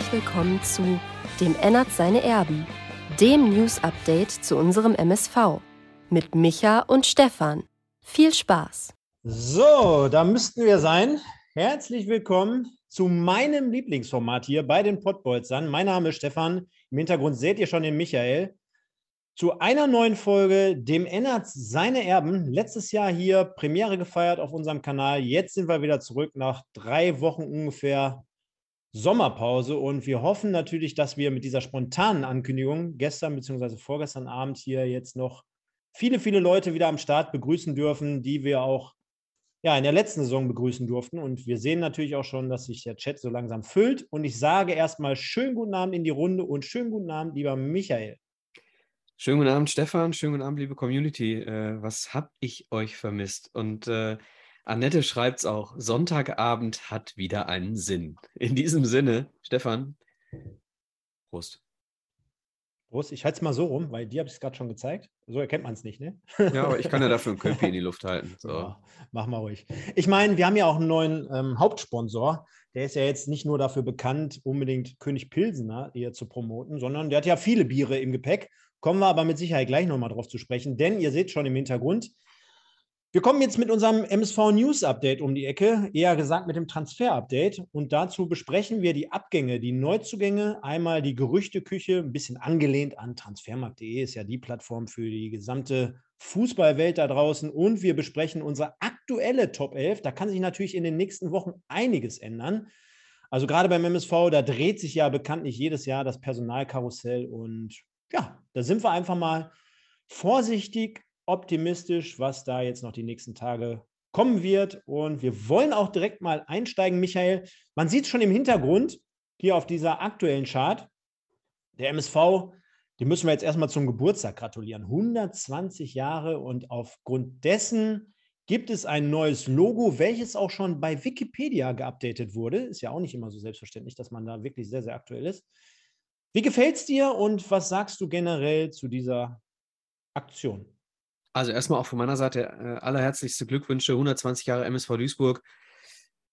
herzlich willkommen zu Dem Ennert seine Erben, dem News-Update zu unserem MSV mit Micha und Stefan. Viel Spaß! So, da müssten wir sein. Herzlich willkommen zu meinem Lieblingsformat hier bei den Pottbolzern. Mein Name ist Stefan. Im Hintergrund seht ihr schon den Michael. Zu einer neuen Folge, dem Ennert seine Erben. Letztes Jahr hier Premiere gefeiert auf unserem Kanal. Jetzt sind wir wieder zurück nach drei Wochen ungefähr Sommerpause und wir hoffen natürlich, dass wir mit dieser spontanen Ankündigung gestern bzw. vorgestern Abend hier jetzt noch viele, viele Leute wieder am Start begrüßen dürfen, die wir auch ja, in der letzten Saison begrüßen durften. Und wir sehen natürlich auch schon, dass sich der Chat so langsam füllt. Und ich sage erstmal schönen guten Abend in die Runde und schönen guten Abend, lieber Michael. Schönen guten Abend, Stefan. Schönen guten Abend, liebe Community. Äh, was habe ich euch vermisst? Und äh, Annette schreibt es auch. Sonntagabend hat wieder einen Sinn. In diesem Sinne, Stefan, Prost. Prost, ich halte es mal so rum, weil dir habe ich es gerade schon gezeigt. So erkennt man es nicht, ne? Ja, aber ich kann ja dafür ein Köpfi in die Luft halten. So. Ja, mach mal ruhig. Ich meine, wir haben ja auch einen neuen ähm, Hauptsponsor. Der ist ja jetzt nicht nur dafür bekannt, unbedingt König Pilsener hier zu promoten, sondern der hat ja viele Biere im Gepäck. Kommen wir aber mit Sicherheit gleich nochmal drauf zu sprechen, denn ihr seht schon im Hintergrund, wir kommen jetzt mit unserem MSV News Update um die Ecke, eher gesagt mit dem Transfer Update. Und dazu besprechen wir die Abgänge, die Neuzugänge, einmal die Gerüchteküche, ein bisschen angelehnt an transfermarkt.de, ist ja die Plattform für die gesamte Fußballwelt da draußen. Und wir besprechen unsere aktuelle Top 11. Da kann sich natürlich in den nächsten Wochen einiges ändern. Also gerade beim MSV, da dreht sich ja bekanntlich jedes Jahr das Personalkarussell. Und ja, da sind wir einfach mal vorsichtig optimistisch, was da jetzt noch die nächsten Tage kommen wird. Und wir wollen auch direkt mal einsteigen, Michael. Man sieht schon im Hintergrund hier auf dieser aktuellen Chart. Der MSV, den müssen wir jetzt erstmal zum Geburtstag gratulieren. 120 Jahre und aufgrund dessen gibt es ein neues Logo, welches auch schon bei Wikipedia geupdatet wurde. Ist ja auch nicht immer so selbstverständlich, dass man da wirklich sehr, sehr aktuell ist. Wie gefällt es dir und was sagst du generell zu dieser Aktion? Also erstmal auch von meiner Seite äh, allerherzlichste Glückwünsche, 120 Jahre MSV Duisburg.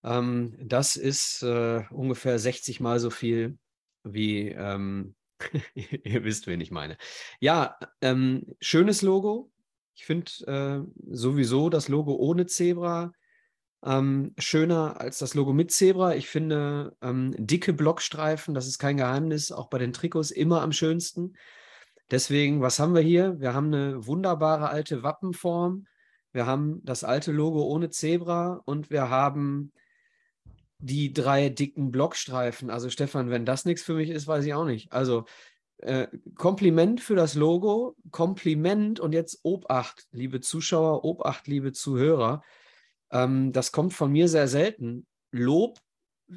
Ähm, das ist äh, ungefähr 60 Mal so viel wie, ähm, ihr wisst, wen ich meine. Ja, ähm, schönes Logo. Ich finde äh, sowieso das Logo ohne Zebra ähm, schöner als das Logo mit Zebra. Ich finde ähm, dicke Blockstreifen, das ist kein Geheimnis, auch bei den Trikots immer am schönsten. Deswegen, was haben wir hier? Wir haben eine wunderbare alte Wappenform. Wir haben das alte Logo ohne Zebra und wir haben die drei dicken Blockstreifen. Also Stefan, wenn das nichts für mich ist, weiß ich auch nicht. Also äh, Kompliment für das Logo, Kompliment und jetzt Obacht, liebe Zuschauer, Obacht, liebe Zuhörer. Ähm, das kommt von mir sehr selten. Lob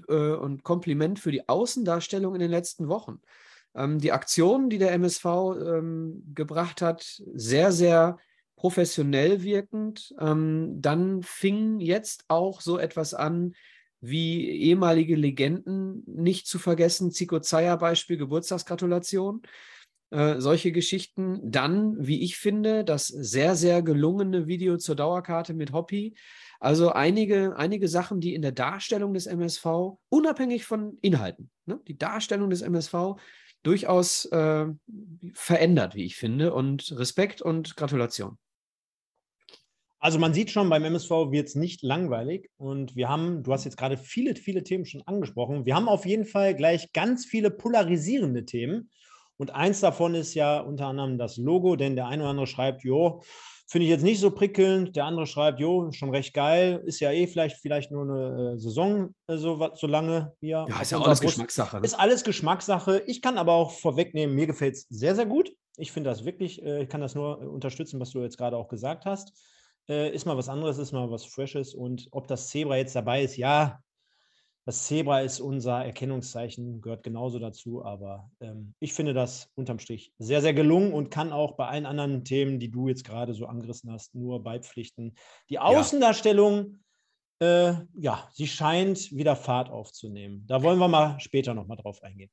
äh, und Kompliment für die Außendarstellung in den letzten Wochen. Ähm, die Aktionen, die der MSV ähm, gebracht hat, sehr, sehr professionell wirkend. Ähm, dann fing jetzt auch so etwas an, wie ehemalige Legenden nicht zu vergessen, Zico Zeyer Beispiel, Geburtstagsgratulation. Äh, solche Geschichten. Dann, wie ich finde, das sehr, sehr gelungene Video zur Dauerkarte mit Hoppy. Also einige, einige Sachen, die in der Darstellung des MSV, unabhängig von Inhalten, ne, die Darstellung des MSV durchaus äh, verändert, wie ich finde. Und Respekt und Gratulation. Also man sieht schon, beim MSV wird es nicht langweilig. Und wir haben, du hast jetzt gerade viele, viele Themen schon angesprochen. Wir haben auf jeden Fall gleich ganz viele polarisierende Themen. Und eins davon ist ja unter anderem das Logo, denn der eine oder andere schreibt, jo, Finde ich jetzt nicht so prickelnd. Der andere schreibt, jo, schon recht geil. Ist ja eh vielleicht, vielleicht nur eine äh, Saison äh, so, so lange hier. Ja, ist ja alles Brust. Geschmackssache. Ne? Ist alles Geschmackssache. Ich kann aber auch vorwegnehmen, mir gefällt es sehr, sehr gut. Ich finde das wirklich, äh, ich kann das nur unterstützen, was du jetzt gerade auch gesagt hast. Ist mal was anderes, ist mal was Freshes. Und ob das Zebra jetzt dabei ist, ja, das Zebra ist unser Erkennungszeichen, gehört genauso dazu, aber ähm, ich finde das unterm Strich sehr, sehr gelungen und kann auch bei allen anderen Themen, die du jetzt gerade so angerissen hast, nur beipflichten. Die Außendarstellung, ja, äh, ja sie scheint wieder Fahrt aufzunehmen. Da wollen wir mal später nochmal drauf eingehen.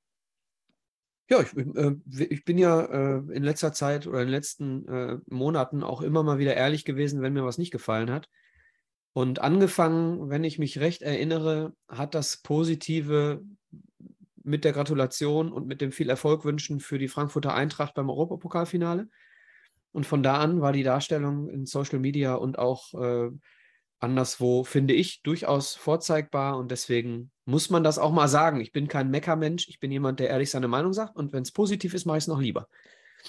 Ja, ich, äh, ich, bin ja äh, in letzter Zeit oder in den letzten äh, Monaten auch immer mal wieder ehrlich gewesen, wenn mir was nicht gefallen hat. Und angefangen, wenn ich mich recht erinnere, hat das Positive mit der Gratulation und mit dem viel Erfolg wünschen für die Frankfurter Eintracht beim Europapokalfinale. Und von da an war die Darstellung in Social Media und auch äh, anderswo, finde ich, durchaus vorzeigbar. Und deswegen muss man das auch mal sagen. Ich bin kein Meckermensch, ich bin jemand, der ehrlich seine Meinung sagt. Und wenn es positiv ist, mache ich es noch lieber.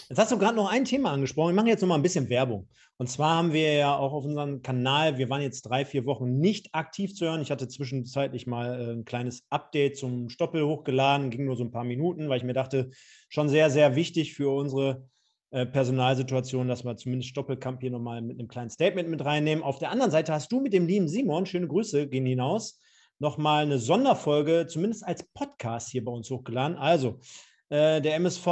Jetzt hast du gerade noch ein Thema angesprochen. Wir machen jetzt noch mal ein bisschen Werbung. Und zwar haben wir ja auch auf unserem Kanal, wir waren jetzt drei, vier Wochen nicht aktiv zu hören. Ich hatte zwischenzeitlich mal äh, ein kleines Update zum Stoppel hochgeladen, ging nur so ein paar Minuten, weil ich mir dachte, schon sehr, sehr wichtig für unsere äh, Personalsituation, dass wir zumindest Stoppelkamp hier nochmal mit einem kleinen Statement mit reinnehmen. Auf der anderen Seite hast du mit dem lieben Simon, schöne Grüße gehen hinaus, nochmal eine Sonderfolge, zumindest als Podcast hier bei uns hochgeladen. Also, der MSV,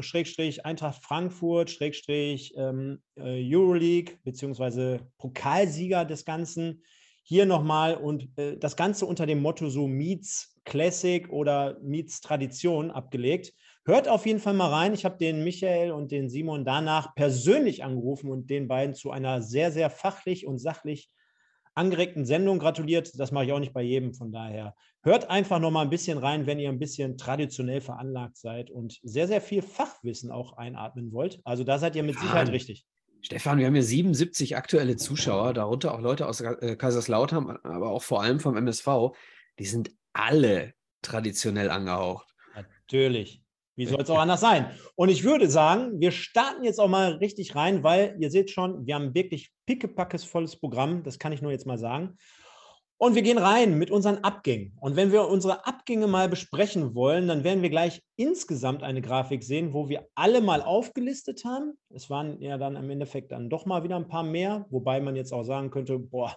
Schrägstrich Eintracht Frankfurt, Schrägstrich ähm, äh, Euroleague, beziehungsweise Pokalsieger des Ganzen. Hier nochmal und äh, das Ganze unter dem Motto so Meets Classic oder Meets Tradition abgelegt. Hört auf jeden Fall mal rein. Ich habe den Michael und den Simon danach persönlich angerufen und den beiden zu einer sehr, sehr fachlich und sachlich angeregten Sendung gratuliert. Das mache ich auch nicht bei jedem. Von daher hört einfach noch mal ein bisschen rein, wenn ihr ein bisschen traditionell veranlagt seid und sehr, sehr viel Fachwissen auch einatmen wollt. Also da seid ihr mit Sicherheit Mann. richtig. Stefan, wir haben hier 77 aktuelle Zuschauer, darunter auch Leute aus äh, Kaiserslautern, aber auch vor allem vom MSV. Die sind alle traditionell angehaucht. Natürlich. Wie soll es auch anders sein? Und ich würde sagen, wir starten jetzt auch mal richtig rein, weil ihr seht schon, wir haben wirklich pickepackes volles Programm. Das kann ich nur jetzt mal sagen. Und wir gehen rein mit unseren Abgängen. Und wenn wir unsere Abgänge mal besprechen wollen, dann werden wir gleich insgesamt eine Grafik sehen, wo wir alle mal aufgelistet haben. Es waren ja dann im Endeffekt dann doch mal wieder ein paar mehr, wobei man jetzt auch sagen könnte, boah,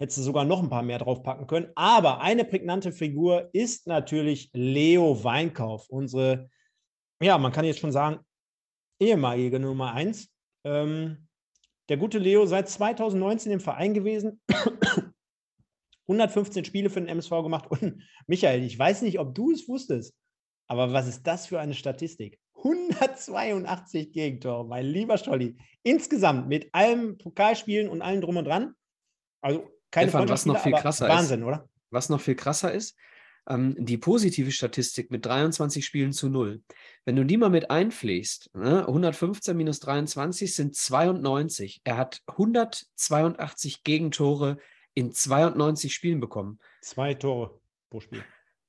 hättest du sogar noch ein paar mehr draufpacken können. Aber eine prägnante Figur ist natürlich Leo Weinkauf, unsere, ja, man kann jetzt schon sagen, ehemalige Nummer eins. Ähm, der gute Leo seit 2019 im Verein gewesen. 115 Spiele für den MSV gemacht. Und Michael, ich weiß nicht, ob du es wusstest, aber was ist das für eine Statistik? 182 Gegentore, mein lieber Stolli. Insgesamt mit allem Pokalspielen und allem drum und dran. Also keine Stefan, was noch viel krasser Wahnsinn, ist, oder? Was noch viel krasser ist, ähm, die positive Statistik mit 23 Spielen zu null. Wenn du die mal mit einpflegst, ne, 115 minus 23 sind 92. Er hat 182 Gegentore in 92 Spielen bekommen. Zwei Tore pro Spiel.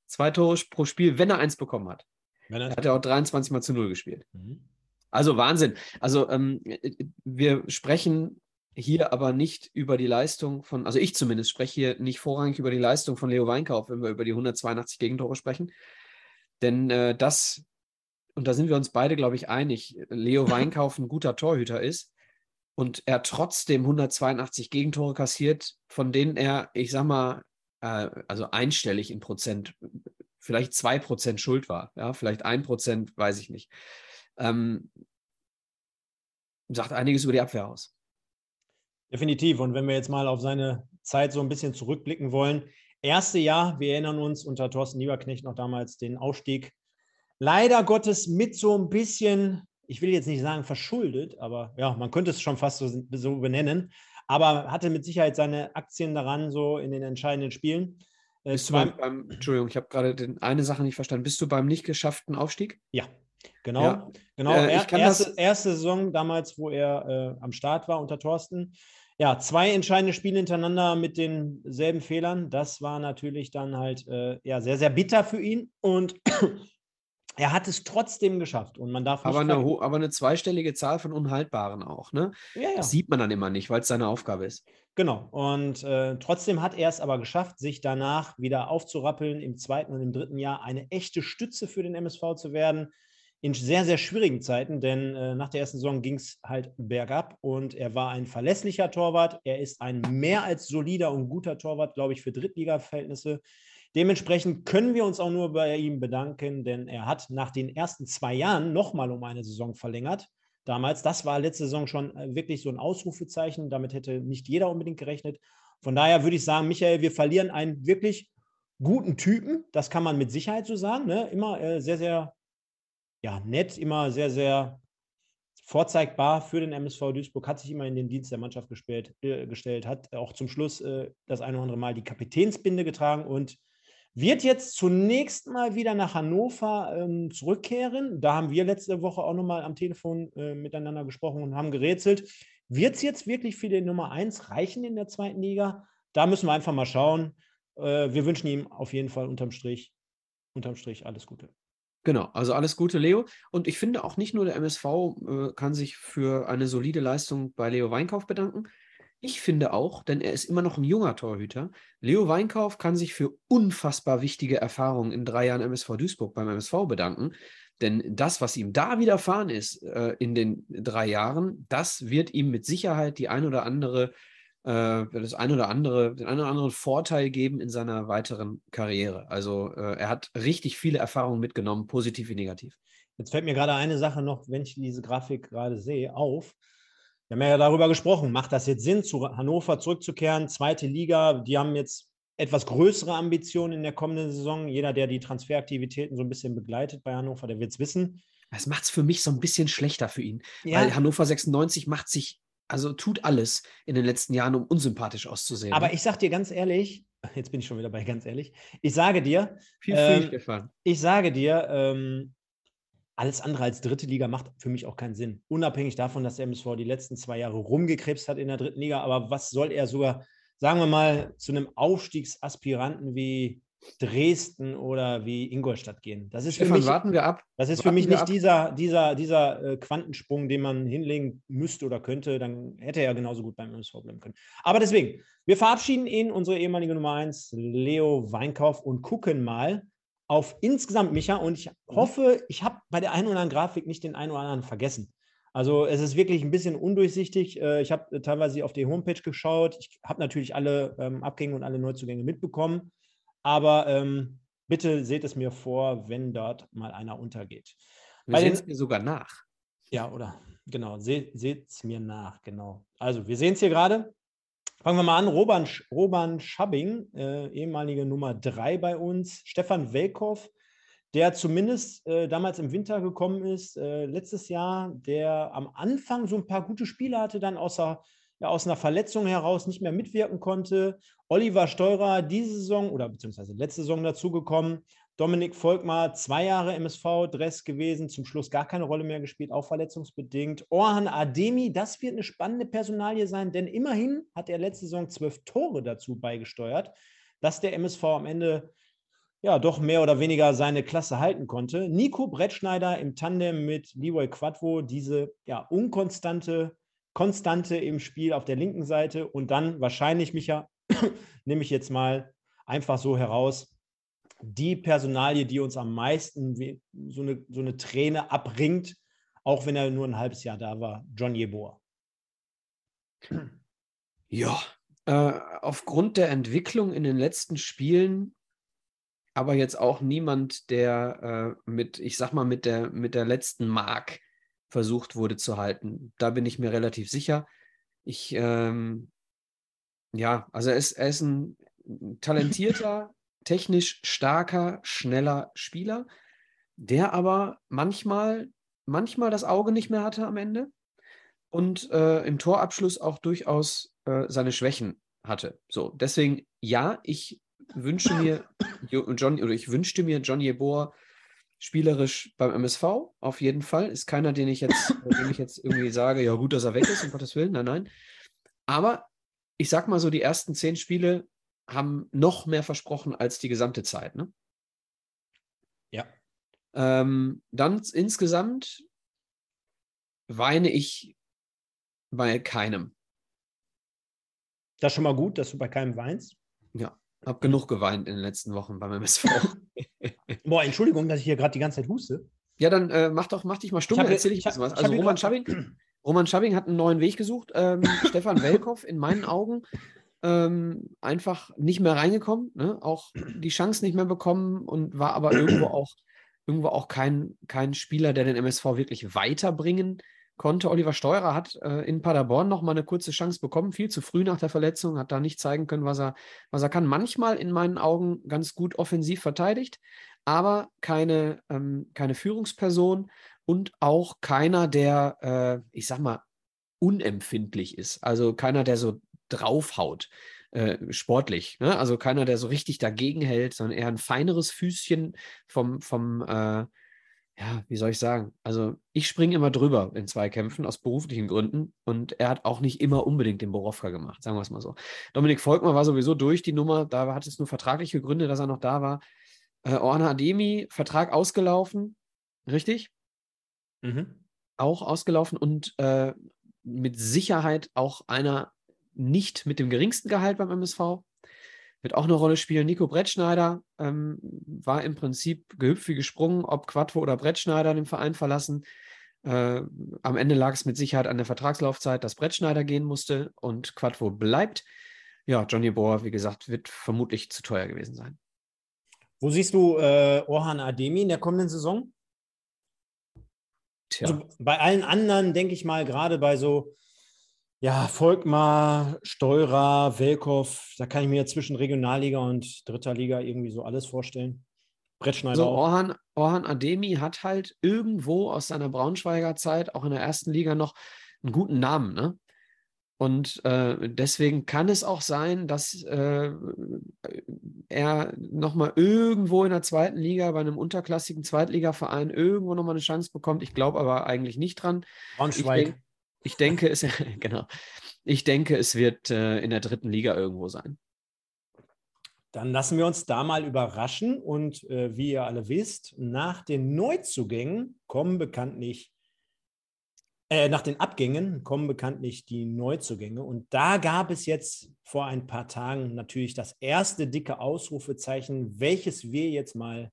Zwei Tore pro Spiel, wenn er eins bekommen hat. Wenn Er hat ja auch 23 mal zu null gespielt. Mhm. Also Wahnsinn. Also ähm, wir sprechen hier aber nicht über die Leistung von, also ich zumindest spreche hier nicht vorrangig über die Leistung von Leo Weinkauf, wenn wir über die 182 Gegentore sprechen. Denn äh, das, und da sind wir uns beide, glaube ich, einig, Leo Weinkauf ein guter Torhüter ist und er trotzdem 182 Gegentore kassiert, von denen er, ich sag mal, äh, also einstellig in Prozent, vielleicht zwei Prozent schuld war, ja, vielleicht ein Prozent, weiß ich nicht. Ähm, sagt einiges über die Abwehr aus. Definitiv. Und wenn wir jetzt mal auf seine Zeit so ein bisschen zurückblicken wollen, erste Jahr, wir erinnern uns unter Thorsten Lieberknecht noch damals den Aufstieg, leider Gottes mit so ein bisschen, ich will jetzt nicht sagen verschuldet, aber ja, man könnte es schon fast so, so benennen, aber hatte mit Sicherheit seine Aktien daran, so in den entscheidenden Spielen. Äh, Bist du beim, beim, Entschuldigung, ich habe gerade eine Sache nicht verstanden. Bist du beim nicht geschafften Aufstieg? Ja, genau. Ja. genau. Äh, er, erste, erste Saison damals, wo er äh, am Start war unter Thorsten. Ja, zwei entscheidende Spiele hintereinander mit denselben Fehlern. Das war natürlich dann halt äh, ja, sehr, sehr bitter für ihn. Und er hat es trotzdem geschafft. Und man darf Aber eine, aber eine zweistellige Zahl von Unhaltbaren auch, ne? ja, ja. Das sieht man dann immer nicht, weil es seine Aufgabe ist. Genau. Und äh, trotzdem hat er es aber geschafft, sich danach wieder aufzurappeln, im zweiten und im dritten Jahr eine echte Stütze für den MSV zu werden. In sehr, sehr schwierigen Zeiten, denn äh, nach der ersten Saison ging es halt bergab und er war ein verlässlicher Torwart. Er ist ein mehr als solider und guter Torwart, glaube ich, für Drittliga-Verhältnisse. Dementsprechend können wir uns auch nur bei ihm bedanken, denn er hat nach den ersten zwei Jahren nochmal um eine Saison verlängert damals. Das war letzte Saison schon äh, wirklich so ein Ausrufezeichen. Damit hätte nicht jeder unbedingt gerechnet. Von daher würde ich sagen, Michael, wir verlieren einen wirklich guten Typen. Das kann man mit Sicherheit so sagen. Ne? Immer äh, sehr, sehr ja, nett, immer sehr, sehr vorzeigbar für den MSV Duisburg, hat sich immer in den Dienst der Mannschaft gestellt, äh, gestellt hat auch zum Schluss äh, das eine oder andere Mal die Kapitänsbinde getragen und wird jetzt zunächst mal wieder nach Hannover ähm, zurückkehren. Da haben wir letzte Woche auch nochmal am Telefon äh, miteinander gesprochen und haben gerätselt. Wird es jetzt wirklich für den Nummer 1 reichen in der zweiten Liga? Da müssen wir einfach mal schauen. Äh, wir wünschen ihm auf jeden Fall unterm Strich, unterm Strich alles Gute. Genau, also alles Gute, Leo. Und ich finde auch nicht nur der MSV äh, kann sich für eine solide Leistung bei Leo Weinkauf bedanken. Ich finde auch, denn er ist immer noch ein junger Torhüter, Leo Weinkauf kann sich für unfassbar wichtige Erfahrungen in drei Jahren MSV Duisburg beim MSV bedanken. Denn das, was ihm da widerfahren ist äh, in den drei Jahren, das wird ihm mit Sicherheit die ein oder andere, äh, das ein oder andere, den einen oder anderen Vorteil geben in seiner weiteren Karriere. Also äh, er hat richtig viele Erfahrungen mitgenommen, positiv wie negativ. Jetzt fällt mir gerade eine Sache noch, wenn ich diese Grafik gerade sehe, auf. Wir haben ja darüber gesprochen, macht das jetzt Sinn, zu Hannover zurückzukehren? Zweite Liga, die haben jetzt etwas größere Ambitionen in der kommenden Saison. Jeder, der die Transferaktivitäten so ein bisschen begleitet bei Hannover, der wird es wissen. Das macht es für mich so ein bisschen schlechter für ihn, ja. weil Hannover 96 macht sich, also tut alles in den letzten Jahren, um unsympathisch auszusehen. Aber ne? ich sag dir ganz ehrlich, jetzt bin ich schon wieder bei ganz ehrlich, ich sage dir, Viel ähm, ich sage dir, ähm, alles andere als dritte Liga macht für mich auch keinen Sinn. Unabhängig davon, dass der MSV die letzten zwei Jahre rumgekrebst hat in der dritten Liga. Aber was soll er sogar, sagen wir mal, zu einem Aufstiegsaspiranten wie Dresden oder wie Ingolstadt gehen? Das ist Stefan, für mich, warten wir ab. Das ist warten für mich nicht dieser, dieser, dieser äh, Quantensprung, den man hinlegen müsste oder könnte. Dann hätte er ja genauso gut beim MSV bleiben können. Aber deswegen, wir verabschieden ihn, unsere ehemalige Nummer 1, Leo Weinkauf, und gucken mal, auf insgesamt, Micha, und ich mhm. hoffe, ich habe bei der einen oder anderen Grafik nicht den einen oder anderen vergessen. Also es ist wirklich ein bisschen undurchsichtig. Äh, ich habe teilweise auf die Homepage geschaut. Ich habe natürlich alle ähm, Abgänge und alle Neuzugänge mitbekommen. Aber ähm, bitte seht es mir vor, wenn dort mal einer untergeht. Wir sehen es mir sogar nach. Ja, oder genau, seht es mir nach, genau. Also wir sehen es hier gerade. Fangen wir mal an. Roban, Roban Schabbing, äh, ehemalige Nummer 3 bei uns. Stefan Welkow, der zumindest äh, damals im Winter gekommen ist, äh, letztes Jahr, der am Anfang so ein paar gute Spiele hatte, dann außer, ja, aus einer Verletzung heraus nicht mehr mitwirken konnte. Oliver Steurer diese Saison oder beziehungsweise letzte Saison dazugekommen. Dominik Volkmar, zwei Jahre MSV-Dress gewesen, zum Schluss gar keine Rolle mehr gespielt, auch verletzungsbedingt. Orhan Ademi, das wird eine spannende Personalie sein, denn immerhin hat er letzte Saison zwölf Tore dazu beigesteuert, dass der MSV am Ende ja doch mehr oder weniger seine Klasse halten konnte. Nico Brettschneider im Tandem mit Leroy Quadvo, diese ja unkonstante Konstante im Spiel auf der linken Seite und dann wahrscheinlich, Micha, nehme ich jetzt mal einfach so heraus, die Personalie, die uns am meisten so eine, so eine Träne abbringt, auch wenn er nur ein halbes Jahr da war, John Jeboa. Ja, äh, aufgrund der Entwicklung in den letzten Spielen, aber jetzt auch niemand, der äh, mit, ich sag mal, mit der, mit der letzten Mark versucht wurde zu halten. Da bin ich mir relativ sicher. Ich, ähm, ja, also er ist, er ist ein talentierter, technisch starker, schneller Spieler, der aber manchmal, manchmal das Auge nicht mehr hatte am Ende und äh, im Torabschluss auch durchaus äh, seine Schwächen hatte. So, deswegen ja, ich wünsche mir John oder ich wünschte mir John Jeboa spielerisch beim MSV auf jeden Fall. Ist keiner, den ich jetzt, dem ich jetzt irgendwie sage, ja gut, dass er weg ist, um Gottes Willen. Nein, nein. Aber ich sag mal so, die ersten zehn Spiele haben noch mehr versprochen als die gesamte Zeit. Ne? Ja. Ähm, dann insgesamt weine ich bei keinem. Das ist schon mal gut, dass du bei keinem weinst. Ja, habe genug geweint in den letzten Wochen beim MSV. Boah, Entschuldigung, dass ich hier gerade die ganze Zeit huste. Ja, dann äh, mach doch, mach dich mal stumm, erzähl ich, ich was. Also Roman Schabbing, Roman Schabbing hat einen neuen Weg gesucht. Ähm, Stefan Welkow in meinen Augen ähm, einfach nicht mehr reingekommen, ne? auch die Chance nicht mehr bekommen und war aber irgendwo auch, irgendwo auch kein, kein Spieler, der den MSV wirklich weiterbringen konnte. Oliver Steurer hat äh, in Paderborn noch mal eine kurze Chance bekommen, viel zu früh nach der Verletzung, hat da nicht zeigen können, was er, was er kann. Manchmal in meinen Augen ganz gut offensiv verteidigt, aber keine, ähm, keine Führungsperson und auch keiner, der, äh, ich sag mal, unempfindlich ist. Also keiner, der so draufhaut. äh, sportlich. Ne? Also keiner, der so richtig dagegen hält, sondern eher ein feineres Füßchen vom, vom äh, ja, wie soll ich sagen? Also ich springe immer drüber in Zweikämpfen aus beruflichen Gründen und er hat auch nicht immer unbedingt den Borowka gemacht, sagen wir es mal so. Dominik Volkmar war sowieso durch die Nummer, da hat es nur vertragliche Gründe, dass er noch da war. Äh, Orhan Ademi, Vertrag ausgelaufen, richtig? Mhm. Auch ausgelaufen und äh, mit Sicherheit auch einer nicht mit dem geringsten Gehalt beim MSV wird auch eine Rolle spielen. Nico Brettschneider ähm, war im Prinzip gehüpft wie gesprungen, ob Quattro oder Brettschneider den Verein verlassen. Äh, am Ende lag es mit Sicherheit an der Vertragslaufzeit, dass Brettschneider gehen musste und Quattro bleibt. Ja, Johnny Bohr, wie gesagt, wird vermutlich zu teuer gewesen sein. Wo siehst du äh, Orhan Ademi in der kommenden Saison? Tja. Also bei allen anderen denke ich mal, gerade bei so ja, Volkmar, Steurer, Welkow, da kann ich mir zwischen Regionalliga und dritter Liga irgendwie so alles vorstellen. Brettschneider so, auch. Orhan, Orhan Ademi hat halt irgendwo aus seiner Braunschweiger Zeit, auch in der ersten Liga, noch einen guten Namen. Ne? Und äh, deswegen kann es auch sein, dass äh, er nochmal irgendwo in der zweiten Liga bei einem unterklassigen Zweitligaverein irgendwo nochmal eine Chance bekommt. Ich glaube aber eigentlich nicht dran. Braunschweig. Ich, ich denke, es, genau. Ich denke, es wird äh, in der dritten Liga irgendwo sein. Dann lassen wir uns da mal überraschen. Und äh, wie ihr alle wisst, nach den Neuzugängen kommen bekanntlich, äh, nach den Abgängen kommen bekanntlich die Neuzugänge. Und da gab es jetzt vor ein paar Tagen natürlich das erste dicke Ausrufezeichen, welches wir jetzt mal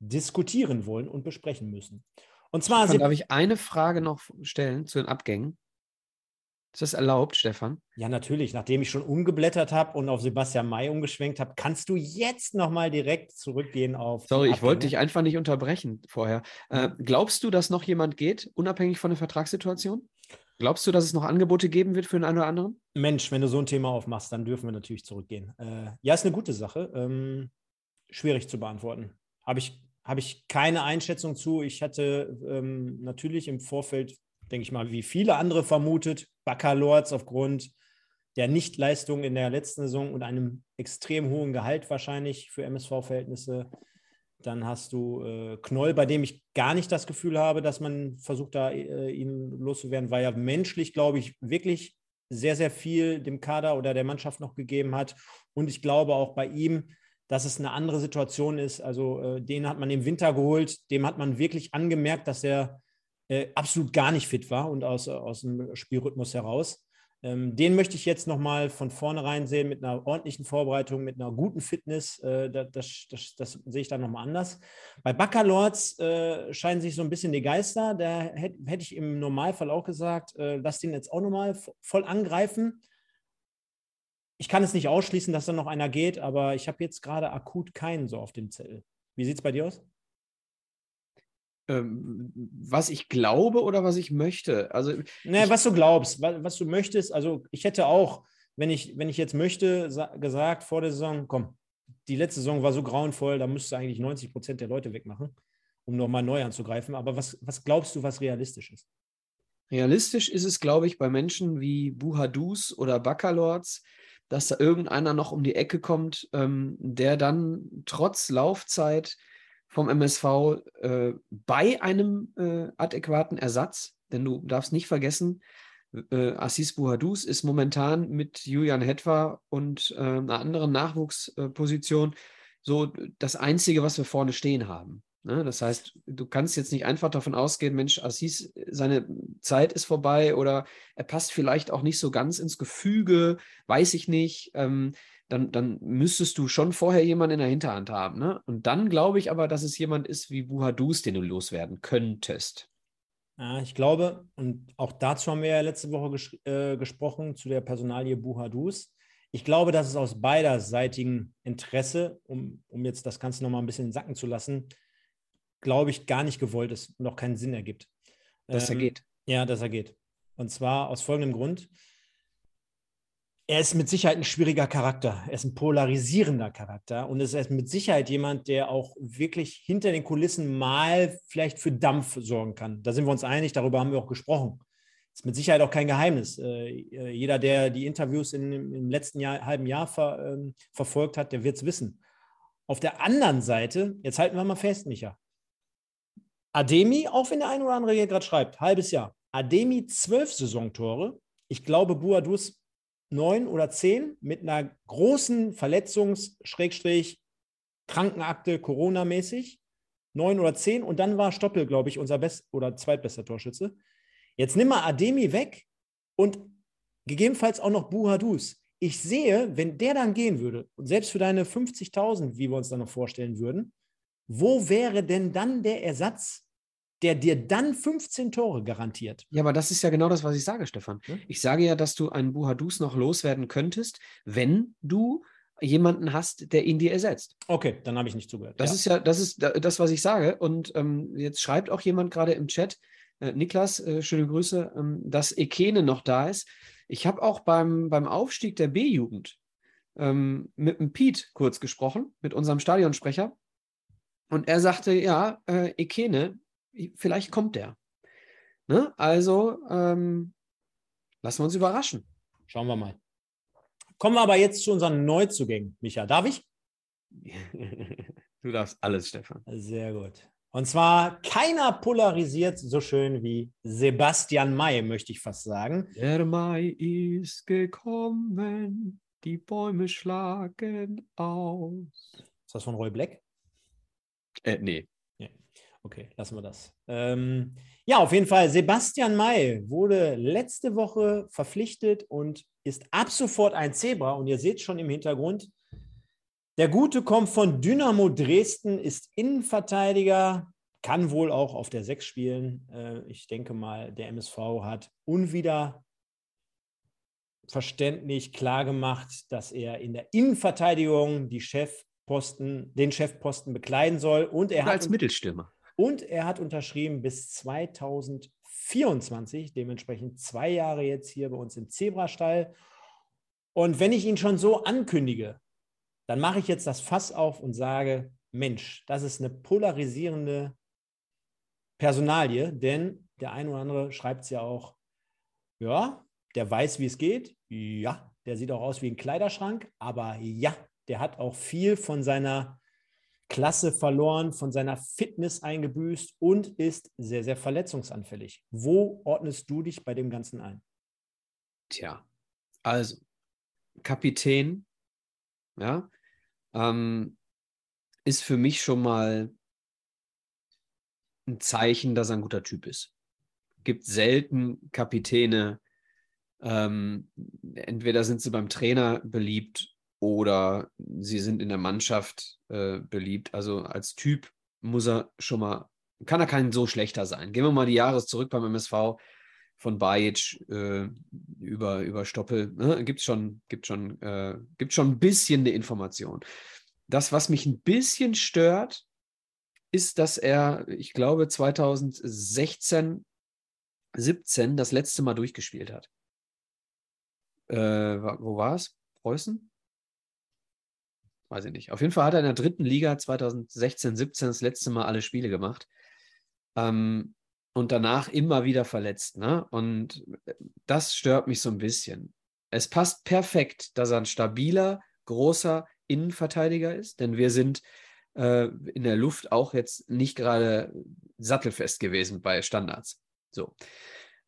diskutieren wollen und besprechen müssen. Und zwar. Darf ich eine Frage noch stellen zu den Abgängen? Ist das erlaubt, Stefan? Ja, natürlich. Nachdem ich schon umgeblättert habe und auf Sebastian May umgeschwenkt habe, kannst du jetzt nochmal direkt zurückgehen auf. Sorry, ich wollte dich einfach nicht unterbrechen vorher. Äh, glaubst du, dass noch jemand geht, unabhängig von der Vertragssituation? Glaubst du, dass es noch Angebote geben wird für den einen oder anderen? Mensch, wenn du so ein Thema aufmachst, dann dürfen wir natürlich zurückgehen. Äh, ja, ist eine gute Sache. Ähm, schwierig zu beantworten. Habe ich, hab ich keine Einschätzung zu. Ich hatte ähm, natürlich im Vorfeld denke ich mal, wie viele andere vermutet. Baccalords aufgrund der Nichtleistung in der letzten Saison und einem extrem hohen Gehalt wahrscheinlich für MSV-Verhältnisse. Dann hast du äh, Knoll, bei dem ich gar nicht das Gefühl habe, dass man versucht, da äh, ihn loszuwerden, weil er menschlich, glaube ich, wirklich sehr, sehr viel dem Kader oder der Mannschaft noch gegeben hat. Und ich glaube auch bei ihm, dass es eine andere Situation ist. Also äh, den hat man im Winter geholt, dem hat man wirklich angemerkt, dass er äh, absolut gar nicht fit war und aus, aus dem Spielrhythmus heraus. Ähm, den möchte ich jetzt nochmal von vornherein sehen mit einer ordentlichen Vorbereitung, mit einer guten Fitness. Äh, das, das, das, sehe ich dann nochmal anders. Bei Baccalords äh, scheinen sich so ein bisschen die Geister. Da hätte hätt ich im Normalfall auch gesagt, äh, lass den jetzt auch nochmal voll angreifen. Ich kann es nicht ausschließen, dass da noch einer geht, aber ich habe jetzt gerade akut keinen so auf dem Zettel. Wie sieht es bei dir aus? Ähm, was ich glaube oder was ich möchte. Also, naja, was du glaubst, was, was, du möchtest. Also ich hätte auch, wenn ich, wenn ich jetzt möchte, gesagt vor der Saison, komm, die letzte Saison war so grauenvoll, da müsste eigentlich 90 Prozent der Leute wegmachen, um nochmal neu anzugreifen. Aber was, was glaubst du, was realistisch ist? Realistisch ist es, glaube ich, bei Menschen wie Buhadus oder Baccalords, dass da irgendeiner noch um die Ecke kommt, ähm, der dann trotz Laufzeit vom MSV äh, bei einem äh, adäquaten Ersatz, denn du darfst nicht vergessen, äh, Assis Buhadus ist momentan mit Julian Hetwa und äh, einer anderen Nachwuchsposition so das Einzige, was wir vorne stehen haben. Ne? Das heißt, du kannst jetzt nicht einfach davon ausgehen, Mensch, Assis, seine Zeit ist vorbei oder er passt vielleicht auch nicht so ganz ins Gefüge, weiß ich nicht. Ähm, dann, dann müsstest du schon vorher jemanden in der Hinterhand haben. Ne? Und dann glaube ich aber, dass es jemand ist wie Buhadus, den du loswerden könntest. Ja, ich glaube, und auch dazu haben wir ja letzte Woche ges äh, gesprochen, zu der Personalie Buhadus. Ich glaube, dass es aus beiderseitigem Interesse, um, um jetzt das Ganze nochmal ein bisschen sacken zu lassen, glaube ich, gar nicht gewollt ist und auch keinen Sinn ergibt. Dass ähm, er geht. Ja, dass er geht. Und zwar aus folgendem Grund er ist mit Sicherheit ein schwieriger Charakter. Er ist ein polarisierender Charakter und es ist mit Sicherheit jemand, der auch wirklich hinter den Kulissen mal vielleicht für Dampf sorgen kann. Da sind wir uns einig, darüber haben wir auch gesprochen. ist mit Sicherheit auch kein Geheimnis. Äh, äh, jeder, der die Interviews in, im letzten Jahr, halben Jahr ver, ähm, verfolgt hat, der wird es wissen. Auf der anderen Seite, jetzt halten wir mal fest, Micha. Ademi, auch wenn der eine oder andere hier gerade schreibt, halbes Jahr. Ademi zwölf Saisontore. Ich glaube, Buadus neun oder zehn mit einer großen Verletzungs-Krankenakte Corona-mäßig. Neun oder zehn. Und dann war Stoppel, glaube ich, unser best oder zweitbester Torschütze. Jetzt nimm mal Ademi weg und gegebenenfalls auch noch Buhadus. Ich sehe, wenn der dann gehen würde, und selbst für deine 50.000, wie wir uns dann noch vorstellen würden, wo wäre denn dann der Ersatz, der dir dann 15 Tore garantiert? Ja, aber das ist ja genau das, was ich sage, Stefan. Ich sage ja, dass du einen Buhadus noch loswerden könntest, wenn du jemanden hast, der ihn dir ersetzt. Okay, dann habe ich nicht zugehört. Das ja. ist ja, das ist das, was ich sage. Und ähm, jetzt schreibt auch jemand gerade im Chat, äh, Niklas, äh, schöne Grüße, ähm, dass Ekene noch da ist. Ich habe auch beim, beim Aufstieg der B-Jugend ähm, mit dem Pete kurz gesprochen, mit unserem Stadionsprecher. Und er sagte, ja, äh, Ekene, vielleicht kommt der. Ne? Also ähm, lassen wir uns überraschen. Schauen wir mal. Kommen wir aber jetzt zu unseren Neuzugängen, Micha. Darf ich? du darfst alles, Stefan. Sehr gut. Und zwar keiner polarisiert so schön wie Sebastian May, möchte ich fast sagen. Der Mai ist gekommen, die Bäume schlagen aus. Ist das von Roy Black? Äh, nee. Okay, lassen wir das. Ähm, ja, auf jeden Fall, Sebastian May wurde letzte Woche verpflichtet und ist ab sofort ein Zebra. Und ihr seht schon im Hintergrund, der Gute kommt von Dynamo Dresden, ist Innenverteidiger, kann wohl auch auf der 6 spielen. Äh, ich denke mal, der MSV hat unwider verständlich klargemacht, dass er in der Innenverteidigung die Chefposten, den Chefposten bekleiden soll. Und er Oder hat als Mittelstürmer. Und er hat unterschrieben bis 2024, dementsprechend zwei Jahre jetzt hier bei uns im Zebrastall. Und wenn ich ihn schon so ankündige, dann mache ich jetzt das Fass auf und sage, Mensch, das ist eine polarisierende Personalie, denn der eine oder andere schreibt es ja auch, ja, der weiß, wie es geht, ja, der sieht auch aus wie ein Kleiderschrank, aber ja, der hat auch viel von seiner Klasse verloren, von seiner Fitness eingebüßt und ist sehr, sehr verletzungsanfällig. Wo ordnest du dich bei dem Ganzen ein? Tja, also Kapitän, ja, ähm, ist für mich schon mal ein Zeichen, dass er ein guter Typ ist. Gibt selten Kapitäne, ähm, entweder sind sie beim Trainer beliebt oder sie sind in der Mannschaft äh, beliebt. Also als Typ muss er schon mal, kann er kein so schlechter sein. Gehen wir mal die Jahre zurück beim MSV von Bajic äh, über, über Stoppel. Ne? Gibt schon, gibt, schon, äh, gibt schon ein bisschen eine Information. Das, was mich ein bisschen stört, ist, dass er, ich glaube, 2016, 17 das letzte Mal durchgespielt hat. Äh, wo war es? Preußen? Weiß ich nicht. Auf jeden Fall hat er in der dritten Liga 2016, 17 das letzte Mal alle Spiele gemacht. Ähm, und danach immer wieder verletzt. Ne? Und äh, das stört mich so ein bisschen. Es passt perfekt, dass er ein stabiler, großer Innenverteidiger ist, denn wir sind äh, in der Luft auch jetzt nicht gerade sattelfest gewesen bei Standards. So.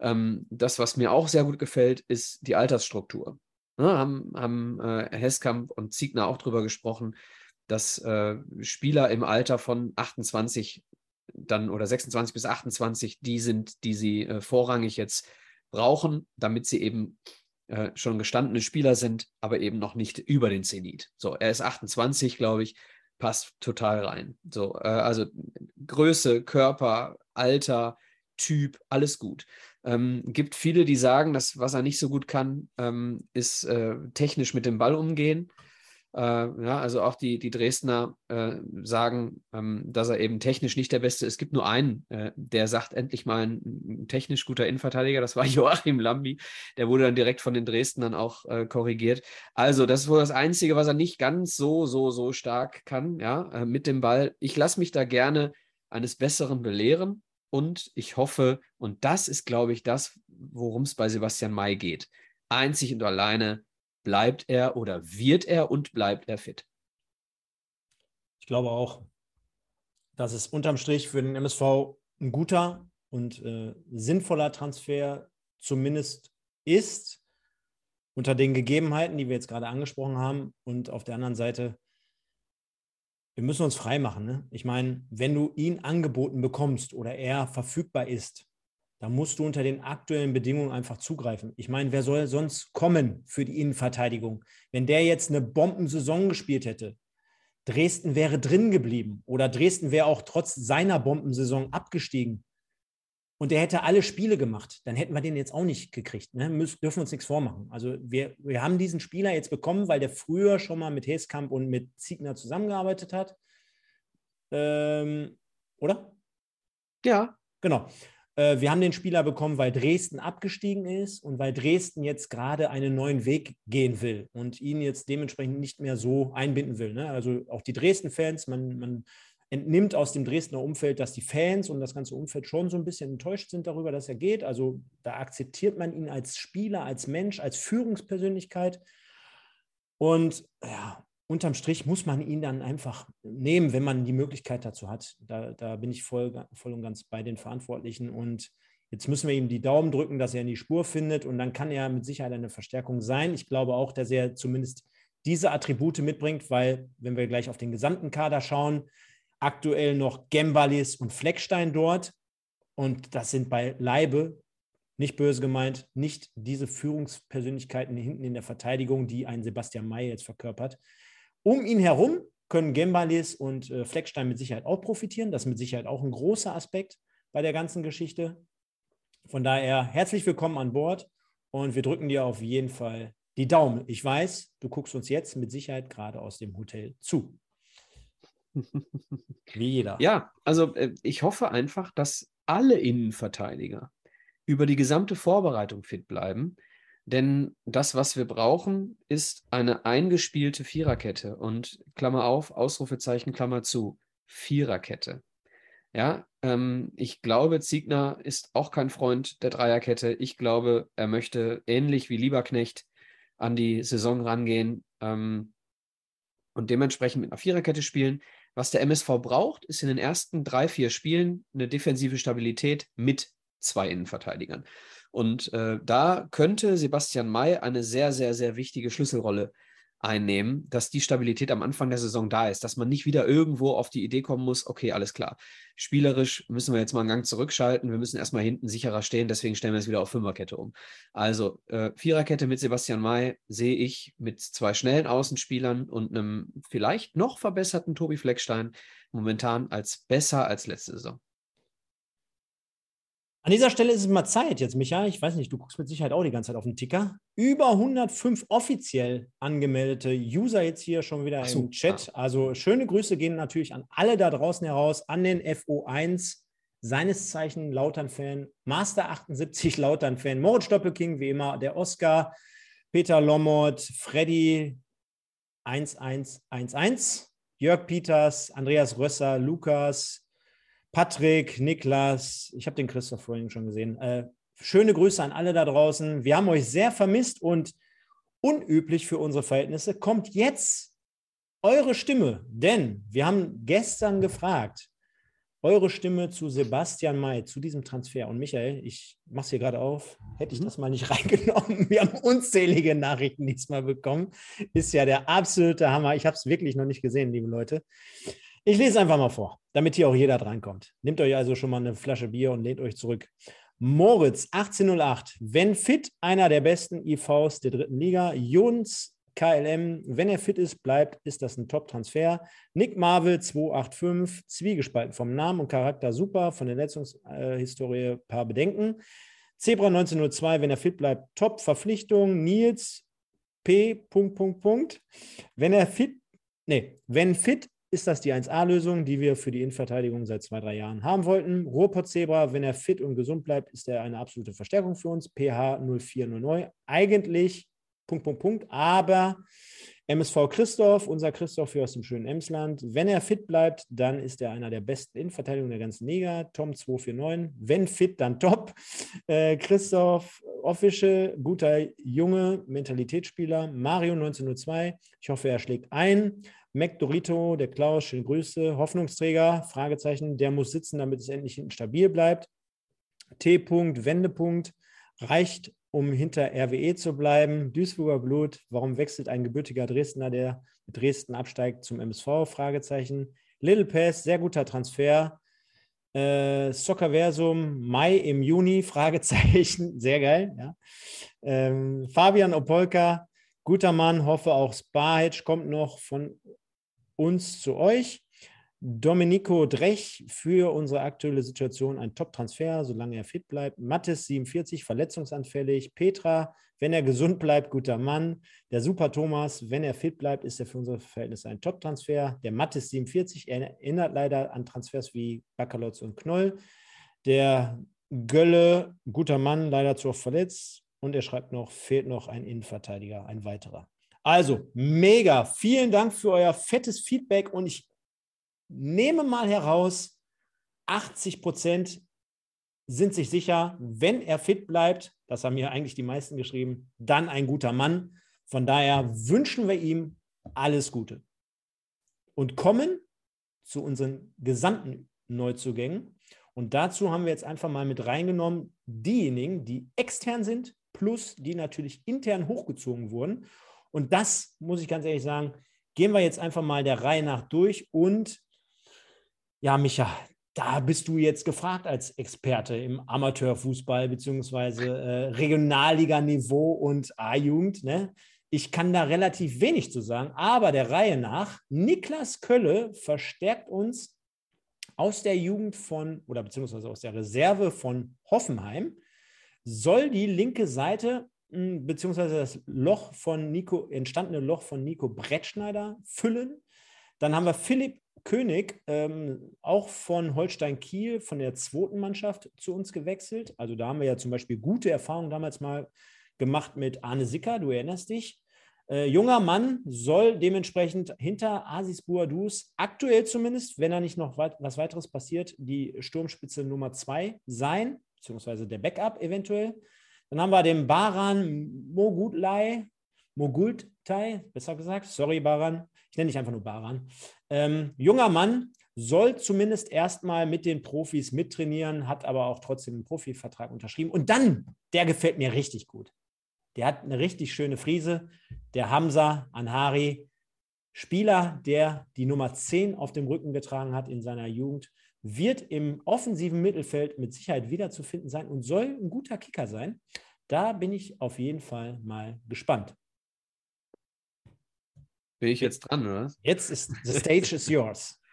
Ähm, das, was mir auch sehr gut gefällt, ist die Altersstruktur. Ne, haben haben äh, Heskamp und Ziegner auch darüber gesprochen, dass äh, Spieler im Alter von 28 dann oder 26 bis 28 die sind, die sie äh, vorrangig jetzt brauchen, damit sie eben äh, schon gestandene Spieler sind, aber eben noch nicht über den Zenit. So, er ist 28, glaube ich, passt total rein. So, äh, also Größe, Körper, Alter, Typ, alles gut. Ähm, gibt viele, die sagen, dass was er nicht so gut kann, ähm, ist äh, technisch mit dem Ball umgehen. Äh, ja, also auch die, die Dresdner äh, sagen, ähm, dass er eben technisch nicht der Beste ist. Es gibt nur einen, äh, der sagt endlich mal ein, ein, technisch guter Innenverteidiger, das war Joachim Lambi. Der wurde dann direkt von den Dresdnern auch äh, korrigiert. Also, das ist wohl das Einzige, was er nicht ganz so, so, so stark kann, ja, äh, mit dem Ball. Ich lasse mich da gerne eines Besseren belehren. Und ich hoffe, und das ist, glaube ich, das, worum es bei Sebastian May geht. Einzig und alleine bleibt er oder wird er und bleibt er fit. Ich glaube auch, dass es unterm Strich für den MSV ein guter und äh, sinnvoller Transfer zumindest ist, unter den Gegebenheiten, die wir jetzt gerade angesprochen haben. Und auf der anderen Seite, wir müssen uns frei machen. Ne? Ich meine, wenn du ihn angeboten bekommst oder er verfügbar ist, dann musst du unter den aktuellen Bedingungen einfach zugreifen. Ich meine, wer soll sonst kommen für die Innenverteidigung? Wenn der jetzt eine Bombensaison gespielt hätte, Dresden wäre drin geblieben oder Dresden wäre auch trotz seiner Bombensaison abgestiegen und der hätte alle Spiele gemacht, dann hätten wir den jetzt auch nicht gekriegt. Ne? Müssen, dürfen uns nichts vormachen. Also wir, wir haben diesen Spieler jetzt bekommen, weil der früher schon mal mit Heskamp und mit Ziegner zusammengearbeitet hat. Ähm, oder? Ja. Genau. Äh, wir haben den Spieler bekommen, weil Dresden abgestiegen ist und weil Dresden jetzt gerade einen neuen Weg gehen will und ihn jetzt dementsprechend nicht mehr so einbinden will. Ne? Also auch die Dresden-Fans, man, man entnimmt aus dem Dresdner Umfeld, dass die Fans und das ganze Umfeld schon so ein bisschen enttäuscht sind darüber, dass er geht. Also da akzeptiert man ihn als Spieler, als Mensch, als Führungspersönlichkeit. Und ja, unterm Strich muss man ihn dann einfach nehmen, wenn man die Möglichkeit dazu hat. Da, da bin ich voll, voll und ganz bei den Verantwortlichen. Und jetzt müssen wir ihm die Daumen drücken, dass er in die Spur findet. Und dann kann er mit Sicherheit eine Verstärkung sein. Ich glaube auch, dass er zumindest diese Attribute mitbringt, weil, wenn wir gleich auf den gesamten Kader schauen, aktuell noch Gembalis und Fleckstein dort. Und das sind bei Leibe, nicht böse gemeint, nicht diese Führungspersönlichkeiten hinten in der Verteidigung, die ein Sebastian May jetzt verkörpert. Um ihn herum können Gembalis und äh, Fleckstein mit Sicherheit auch profitieren. Das ist mit Sicherheit auch ein großer Aspekt bei der ganzen Geschichte. Von daher herzlich willkommen an Bord und wir drücken dir auf jeden Fall die Daumen. Ich weiß, du guckst uns jetzt mit Sicherheit gerade aus dem Hotel zu. Wie jeder. Ja, also äh, ich hoffe einfach, dass alle Innenverteidiger über die gesamte Vorbereitung fit bleiben, denn das, was wir brauchen, ist eine eingespielte Viererkette. Und Klammer auf, Ausrufezeichen, Klammer zu, Viererkette. Ja, ähm, ich glaube, Ziegner ist auch kein Freund der Dreierkette. Ich glaube, er möchte ähnlich wie Lieberknecht an die Saison rangehen ähm, und dementsprechend mit einer Viererkette spielen. Was der MSV braucht, ist in den ersten drei, vier Spielen eine defensive Stabilität mit zwei Innenverteidigern. Und äh, da könnte Sebastian May eine sehr, sehr, sehr wichtige Schlüsselrolle einnehmen, dass die Stabilität am Anfang der Saison da ist, dass man nicht wieder irgendwo auf die Idee kommen muss, okay, alles klar, spielerisch müssen wir jetzt mal einen Gang zurückschalten, wir müssen erstmal hinten sicherer stehen, deswegen stellen wir es wieder auf Fünferkette um. Also äh, Viererkette mit Sebastian May sehe ich mit zwei schnellen Außenspielern und einem vielleicht noch verbesserten Tobi Fleckstein momentan als besser als letzte Saison. An dieser Stelle ist es mal Zeit jetzt, Micha. Ich weiß nicht, du guckst mit Sicherheit auch die ganze Zeit auf den Ticker. Über 105 offiziell angemeldete User jetzt hier schon wieder so, im Chat. Ja. Also schöne Grüße gehen natürlich an alle da draußen heraus, an den FO1, seines Zeichen Lautern-Fan, Master 78 Lautern-Fan, Moritz Doppelking, wie immer, der Oscar, Peter Lommert, Freddy 1111, Jörg Peters, Andreas Rösser, Lukas, Patrick, Niklas, ich habe den Christoph vorhin schon gesehen. Äh, schöne Grüße an alle da draußen. Wir haben euch sehr vermisst und unüblich für unsere Verhältnisse kommt jetzt eure Stimme, denn wir haben gestern gefragt, eure Stimme zu Sebastian May, zu diesem Transfer. Und Michael, ich mache es hier gerade auf, hätte ich mhm. das mal nicht reingenommen. Wir haben unzählige Nachrichten diesmal bekommen. Ist ja der absolute Hammer. Ich habe es wirklich noch nicht gesehen, liebe Leute. Ich lese einfach mal vor, damit hier auch jeder drankommt. Nehmt euch also schon mal eine Flasche Bier und lehnt euch zurück. Moritz 1808, wenn fit, einer der besten IVs der dritten Liga. Jons KLM, wenn er fit ist, bleibt, ist das ein Top-Transfer. Nick Marvel 285, zwiegespalten vom Namen und Charakter super, von der Leistungshistorie äh, paar Bedenken. Zebra 1902, wenn er fit bleibt, Top-Verpflichtung. Nils P. Punkt, Punkt, Punkt. Wenn er fit, nee, wenn fit, ist das die 1A-Lösung, die wir für die Innenverteidigung seit zwei, drei Jahren haben wollten. Ruhrpott Zebra, wenn er fit und gesund bleibt, ist er eine absolute Verstärkung für uns. PH 0409. Eigentlich, Punkt, Punkt, Punkt. Aber MSV Christoph, unser Christoph hier aus dem schönen Emsland. Wenn er fit bleibt, dann ist er einer der besten Innenverteidigungen der ganzen Liga. Tom 249. Wenn fit, dann top. Äh, Christoph Official, guter Junge, Mentalitätsspieler. Mario 1902. Ich hoffe, er schlägt ein. Mac Dorito, der Klaus, schöne Grüße. Hoffnungsträger, Fragezeichen, der muss sitzen, damit es endlich hinten stabil bleibt. T. Wendepunkt, reicht um hinter RWE zu bleiben. Duisburger Blut, warum wechselt ein gebürtiger Dresdner, der mit Dresden absteigt, zum MSV? Fragezeichen. Little Pass, sehr guter Transfer. Äh, Soccerversum, Mai im Juni, Fragezeichen, sehr geil. Ja. Ähm, Fabian Opolka, guter Mann, hoffe auch Sparhedge kommt noch von uns zu euch. Domenico Drech für unsere aktuelle Situation ein Top-Transfer, solange er fit bleibt. Mattes 47, verletzungsanfällig. Petra, wenn er gesund bleibt, guter Mann. Der Super Thomas, wenn er fit bleibt, ist er für unsere Verhältnisse ein Top-Transfer. Der Mattes 47 erinnert leider an Transfers wie Bakalotz und Knoll. Der Gölle, guter Mann, leider zu oft verletzt. Und er schreibt noch, fehlt noch ein Innenverteidiger, ein weiterer. Also, mega. Vielen Dank für euer fettes Feedback und ich nehme mal heraus, 80 Prozent sind sich sicher, wenn er fit bleibt, das haben mir eigentlich die meisten geschrieben, dann ein guter Mann. Von daher wünschen wir ihm alles Gute und kommen zu unseren gesamten Neuzugängen. Und dazu haben wir jetzt einfach mal mit reingenommen diejenigen, die extern sind, plus die natürlich intern hochgezogen wurden. Und das muss ich ganz ehrlich sagen, gehen wir jetzt einfach mal der Reihe nach durch und ja, Micha, da bist du jetzt gefragt als Experte im Amateurfußball beziehungsweise äh, Regionalliga-Niveau und A-Jugend. Ne? Ich kann da relativ wenig zu sagen, aber der Reihe nach, Niklas Kölle verstärkt uns aus der Jugend von oder beziehungsweise aus der Reserve von Hoffenheim, soll die linke Seite beziehungsweise das Loch von Nico, entstandene Loch von Nico Brettschneider füllen. Dann haben wir Philipp König, ähm, auch von Holstein Kiel, von der zweiten Mannschaft zu uns gewechselt. Also da haben wir ja zum Beispiel gute Erfahrungen damals mal gemacht mit Arne Sicker, du erinnerst dich. Äh, junger Mann soll dementsprechend hinter Asis Bouadous, aktuell zumindest, wenn da nicht noch weit, was weiteres passiert, die Sturmspitze Nummer zwei sein, beziehungsweise der Backup eventuell. Dann haben wir den Baran Mogutlai, Mogultai, besser gesagt, sorry Baran, ich nenne dich einfach nur Baran. Ähm, junger Mann, soll zumindest erstmal mit den Profis mittrainieren, hat aber auch trotzdem einen Profivertrag unterschrieben. Und dann, der gefällt mir richtig gut. Der hat eine richtig schöne Frise. Der Hamza Anhari, Spieler, der die Nummer 10 auf dem Rücken getragen hat in seiner Jugend, wird im offensiven Mittelfeld mit Sicherheit wiederzufinden sein und soll ein guter Kicker sein. Da bin ich auf jeden Fall mal gespannt. Bin ich jetzt dran, oder? Jetzt ist the stage is yours.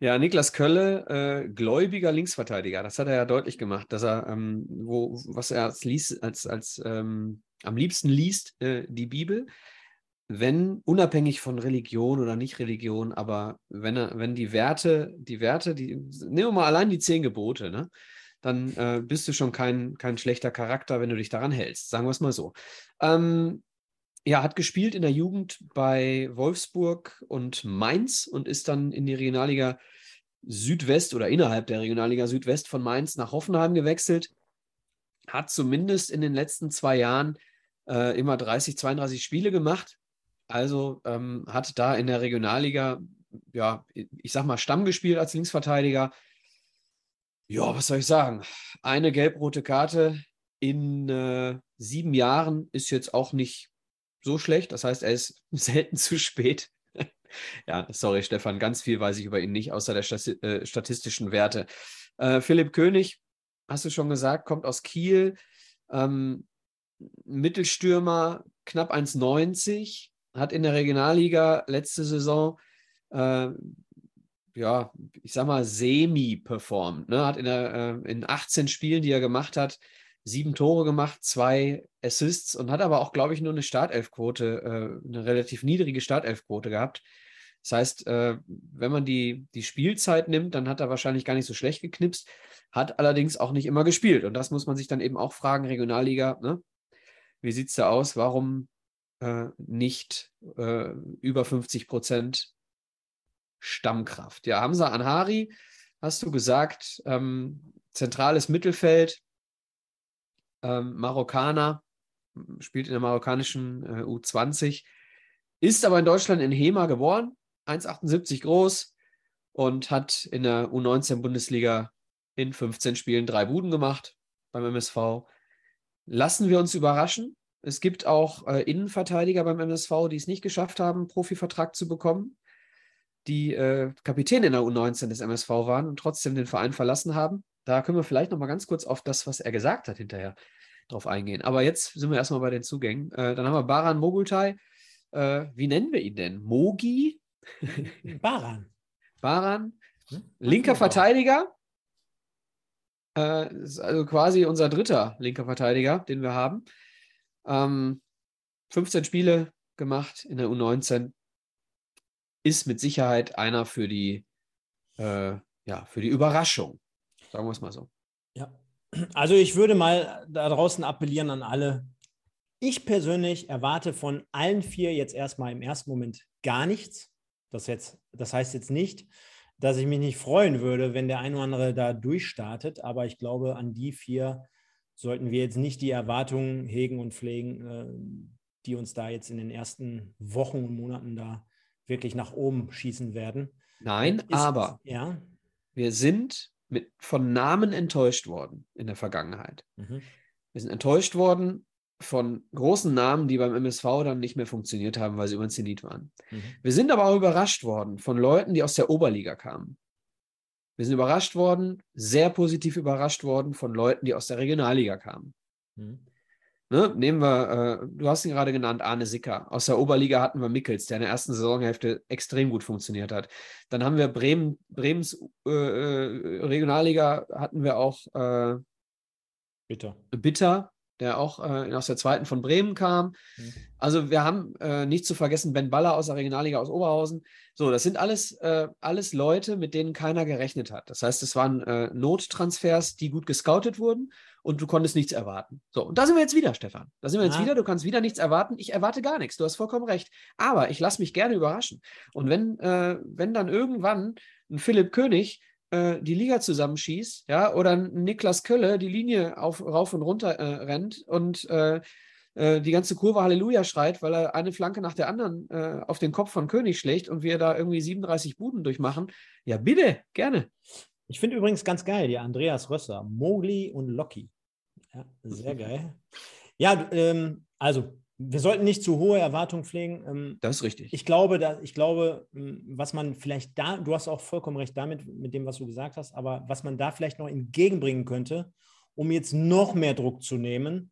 Ja, Niklas Kölle, äh, gläubiger Linksverteidiger. Das hat er ja deutlich gemacht, dass er, ähm, wo, was er als, liest, als, als ähm, am liebsten liest, äh, die Bibel. Wenn, unabhängig von Religion oder Nicht-Religion, aber wenn er, wenn die Werte, die Werte, die, nehmen wir mal allein die zehn Gebote, ne? Dann äh, bist du schon kein, kein schlechter Charakter, wenn du dich daran hältst. Sagen wir es mal so. Ähm, ja, hat gespielt in der Jugend bei Wolfsburg und Mainz und ist dann in die Regionalliga Südwest oder innerhalb der Regionalliga Südwest von Mainz nach Hoffenheim gewechselt. Hat zumindest in den letzten zwei Jahren äh, immer 30, 32 Spiele gemacht. Also ähm, hat da in der Regionalliga, ja, ich sag mal, Stamm gespielt als Linksverteidiger. Ja, was soll ich sagen? Eine gelb-rote Karte in äh, sieben Jahren ist jetzt auch nicht so schlecht. Das heißt, er ist selten zu spät. ja, sorry, Stefan, ganz viel weiß ich über ihn nicht, außer der Stati äh, statistischen Werte. Äh, Philipp König, hast du schon gesagt, kommt aus Kiel. Ähm, Mittelstürmer, knapp 1,90, hat in der Regionalliga letzte Saison, äh, ja, ich sag mal, semi performt. Ne? Hat in, der, äh, in 18 Spielen, die er gemacht hat, sieben Tore gemacht, zwei Assists und hat aber auch, glaube ich, nur eine Startelfquote, äh, eine relativ niedrige Startelfquote gehabt. Das heißt, äh, wenn man die, die Spielzeit nimmt, dann hat er wahrscheinlich gar nicht so schlecht geknipst, hat allerdings auch nicht immer gespielt. Und das muss man sich dann eben auch fragen, Regionalliga, ne? wie sieht es da aus? Warum äh, nicht äh, über 50 Prozent Stammkraft. Ja, Hamza Anhari, hast du gesagt, ähm, zentrales Mittelfeld, ähm, Marokkaner, spielt in der marokkanischen äh, U20, ist aber in Deutschland in Hema geboren, 1,78 groß und hat in der U19-Bundesliga in 15 Spielen drei Buden gemacht beim MSV. Lassen wir uns überraschen. Es gibt auch äh, Innenverteidiger beim MSV, die es nicht geschafft haben, einen Profivertrag zu bekommen, die äh, Kapitän in der U19 des MSV waren und trotzdem den Verein verlassen haben. Da können wir vielleicht noch mal ganz kurz auf das, was er gesagt hat, hinterher drauf eingehen. Aber jetzt sind wir erstmal bei den Zugängen. Äh, dann haben wir Baran Mogultai. Äh, wie nennen wir ihn denn? Mogi? Baran. Baran. Hm? Linker Verteidiger. Äh, ist also quasi unser dritter linker Verteidiger, den wir haben. Ähm, 15 Spiele gemacht in der U19. Ist mit Sicherheit einer für die, äh, ja, für die Überraschung. Sagen wir es mal so. Ja, also ich würde mal da draußen appellieren an alle. Ich persönlich erwarte von allen vier jetzt erstmal im ersten Moment gar nichts. Das, jetzt, das heißt jetzt nicht, dass ich mich nicht freuen würde, wenn der ein oder andere da durchstartet, aber ich glaube, an die vier sollten wir jetzt nicht die Erwartungen hegen und pflegen, äh, die uns da jetzt in den ersten Wochen und Monaten da wirklich nach oben schießen werden. Nein, Ist, aber ja? wir sind mit, von Namen enttäuscht worden in der Vergangenheit. Mhm. Wir sind enttäuscht worden von großen Namen, die beim MSV dann nicht mehr funktioniert haben, weil sie über den Zenit waren. Mhm. Wir sind aber auch überrascht worden von Leuten, die aus der Oberliga kamen. Wir sind überrascht worden, sehr positiv überrascht worden von Leuten, die aus der Regionalliga kamen. Mhm. Ne, nehmen wir, äh, du hast ihn gerade genannt, Arne Sicker. Aus der Oberliga hatten wir Mickels, der in der ersten Saisonhälfte extrem gut funktioniert hat. Dann haben wir Bremen, Bremens äh, äh Regionalliga hatten wir auch äh, Bitter. Bitter, der auch äh, aus der zweiten von Bremen kam. Mhm. Also wir haben äh, nicht zu vergessen Ben Baller aus der Regionalliga aus Oberhausen. So, das sind alles, äh, alles Leute, mit denen keiner gerechnet hat. Das heißt, es waren äh, Nottransfers, die gut gescoutet wurden und du konntest nichts erwarten. So, und da sind wir jetzt wieder, Stefan. Da sind wir jetzt ah. wieder. Du kannst wieder nichts erwarten. Ich erwarte gar nichts. Du hast vollkommen recht. Aber ich lasse mich gerne überraschen. Und wenn, äh, wenn dann irgendwann ein Philipp König äh, die Liga zusammenschießt, ja, oder Niklas Kölle die Linie auf, rauf und runter äh, rennt und äh, äh, die ganze Kurve Halleluja schreit, weil er eine Flanke nach der anderen äh, auf den Kopf von König schlägt und wir da irgendwie 37 Buden durchmachen, ja, bitte, gerne. Ich finde übrigens ganz geil, die Andreas Rösser, Mowgli und Loki. Ja, sehr geil. Ja, ähm, also wir sollten nicht zu hohe Erwartungen pflegen. Ähm, das ist richtig. Ich glaube, da, ich glaube, ähm, was man vielleicht da, du hast auch vollkommen recht damit, mit dem, was du gesagt hast, aber was man da vielleicht noch entgegenbringen könnte, um jetzt noch mehr Druck zu nehmen,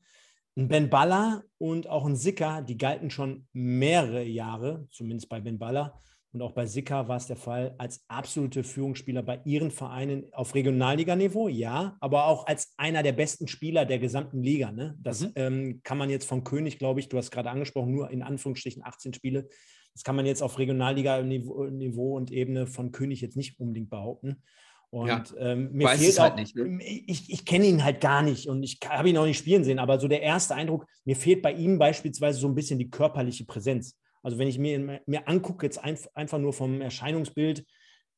ein Ben Baller und auch ein Sicker, die galten schon mehrere Jahre, zumindest bei Ben Baller, und auch bei Sicker war es der Fall, als absolute Führungsspieler bei ihren Vereinen auf Regionalliganiveau, ja, aber auch als einer der besten Spieler der gesamten Liga. Ne? Das mhm. ähm, kann man jetzt von König, glaube ich, du hast gerade angesprochen, nur in Anführungsstrichen 18 Spiele. Das kann man jetzt auf Regionalliga-Niveau und Ebene von König jetzt nicht unbedingt behaupten. Und ja, ähm, mir fehlt halt auch, halt nicht, ne? ich, ich kenne ihn halt gar nicht und ich habe ihn auch nicht spielen sehen, aber so der erste Eindruck, mir fehlt bei ihm beispielsweise so ein bisschen die körperliche Präsenz. Also wenn ich mir, mir angucke, jetzt ein, einfach nur vom Erscheinungsbild,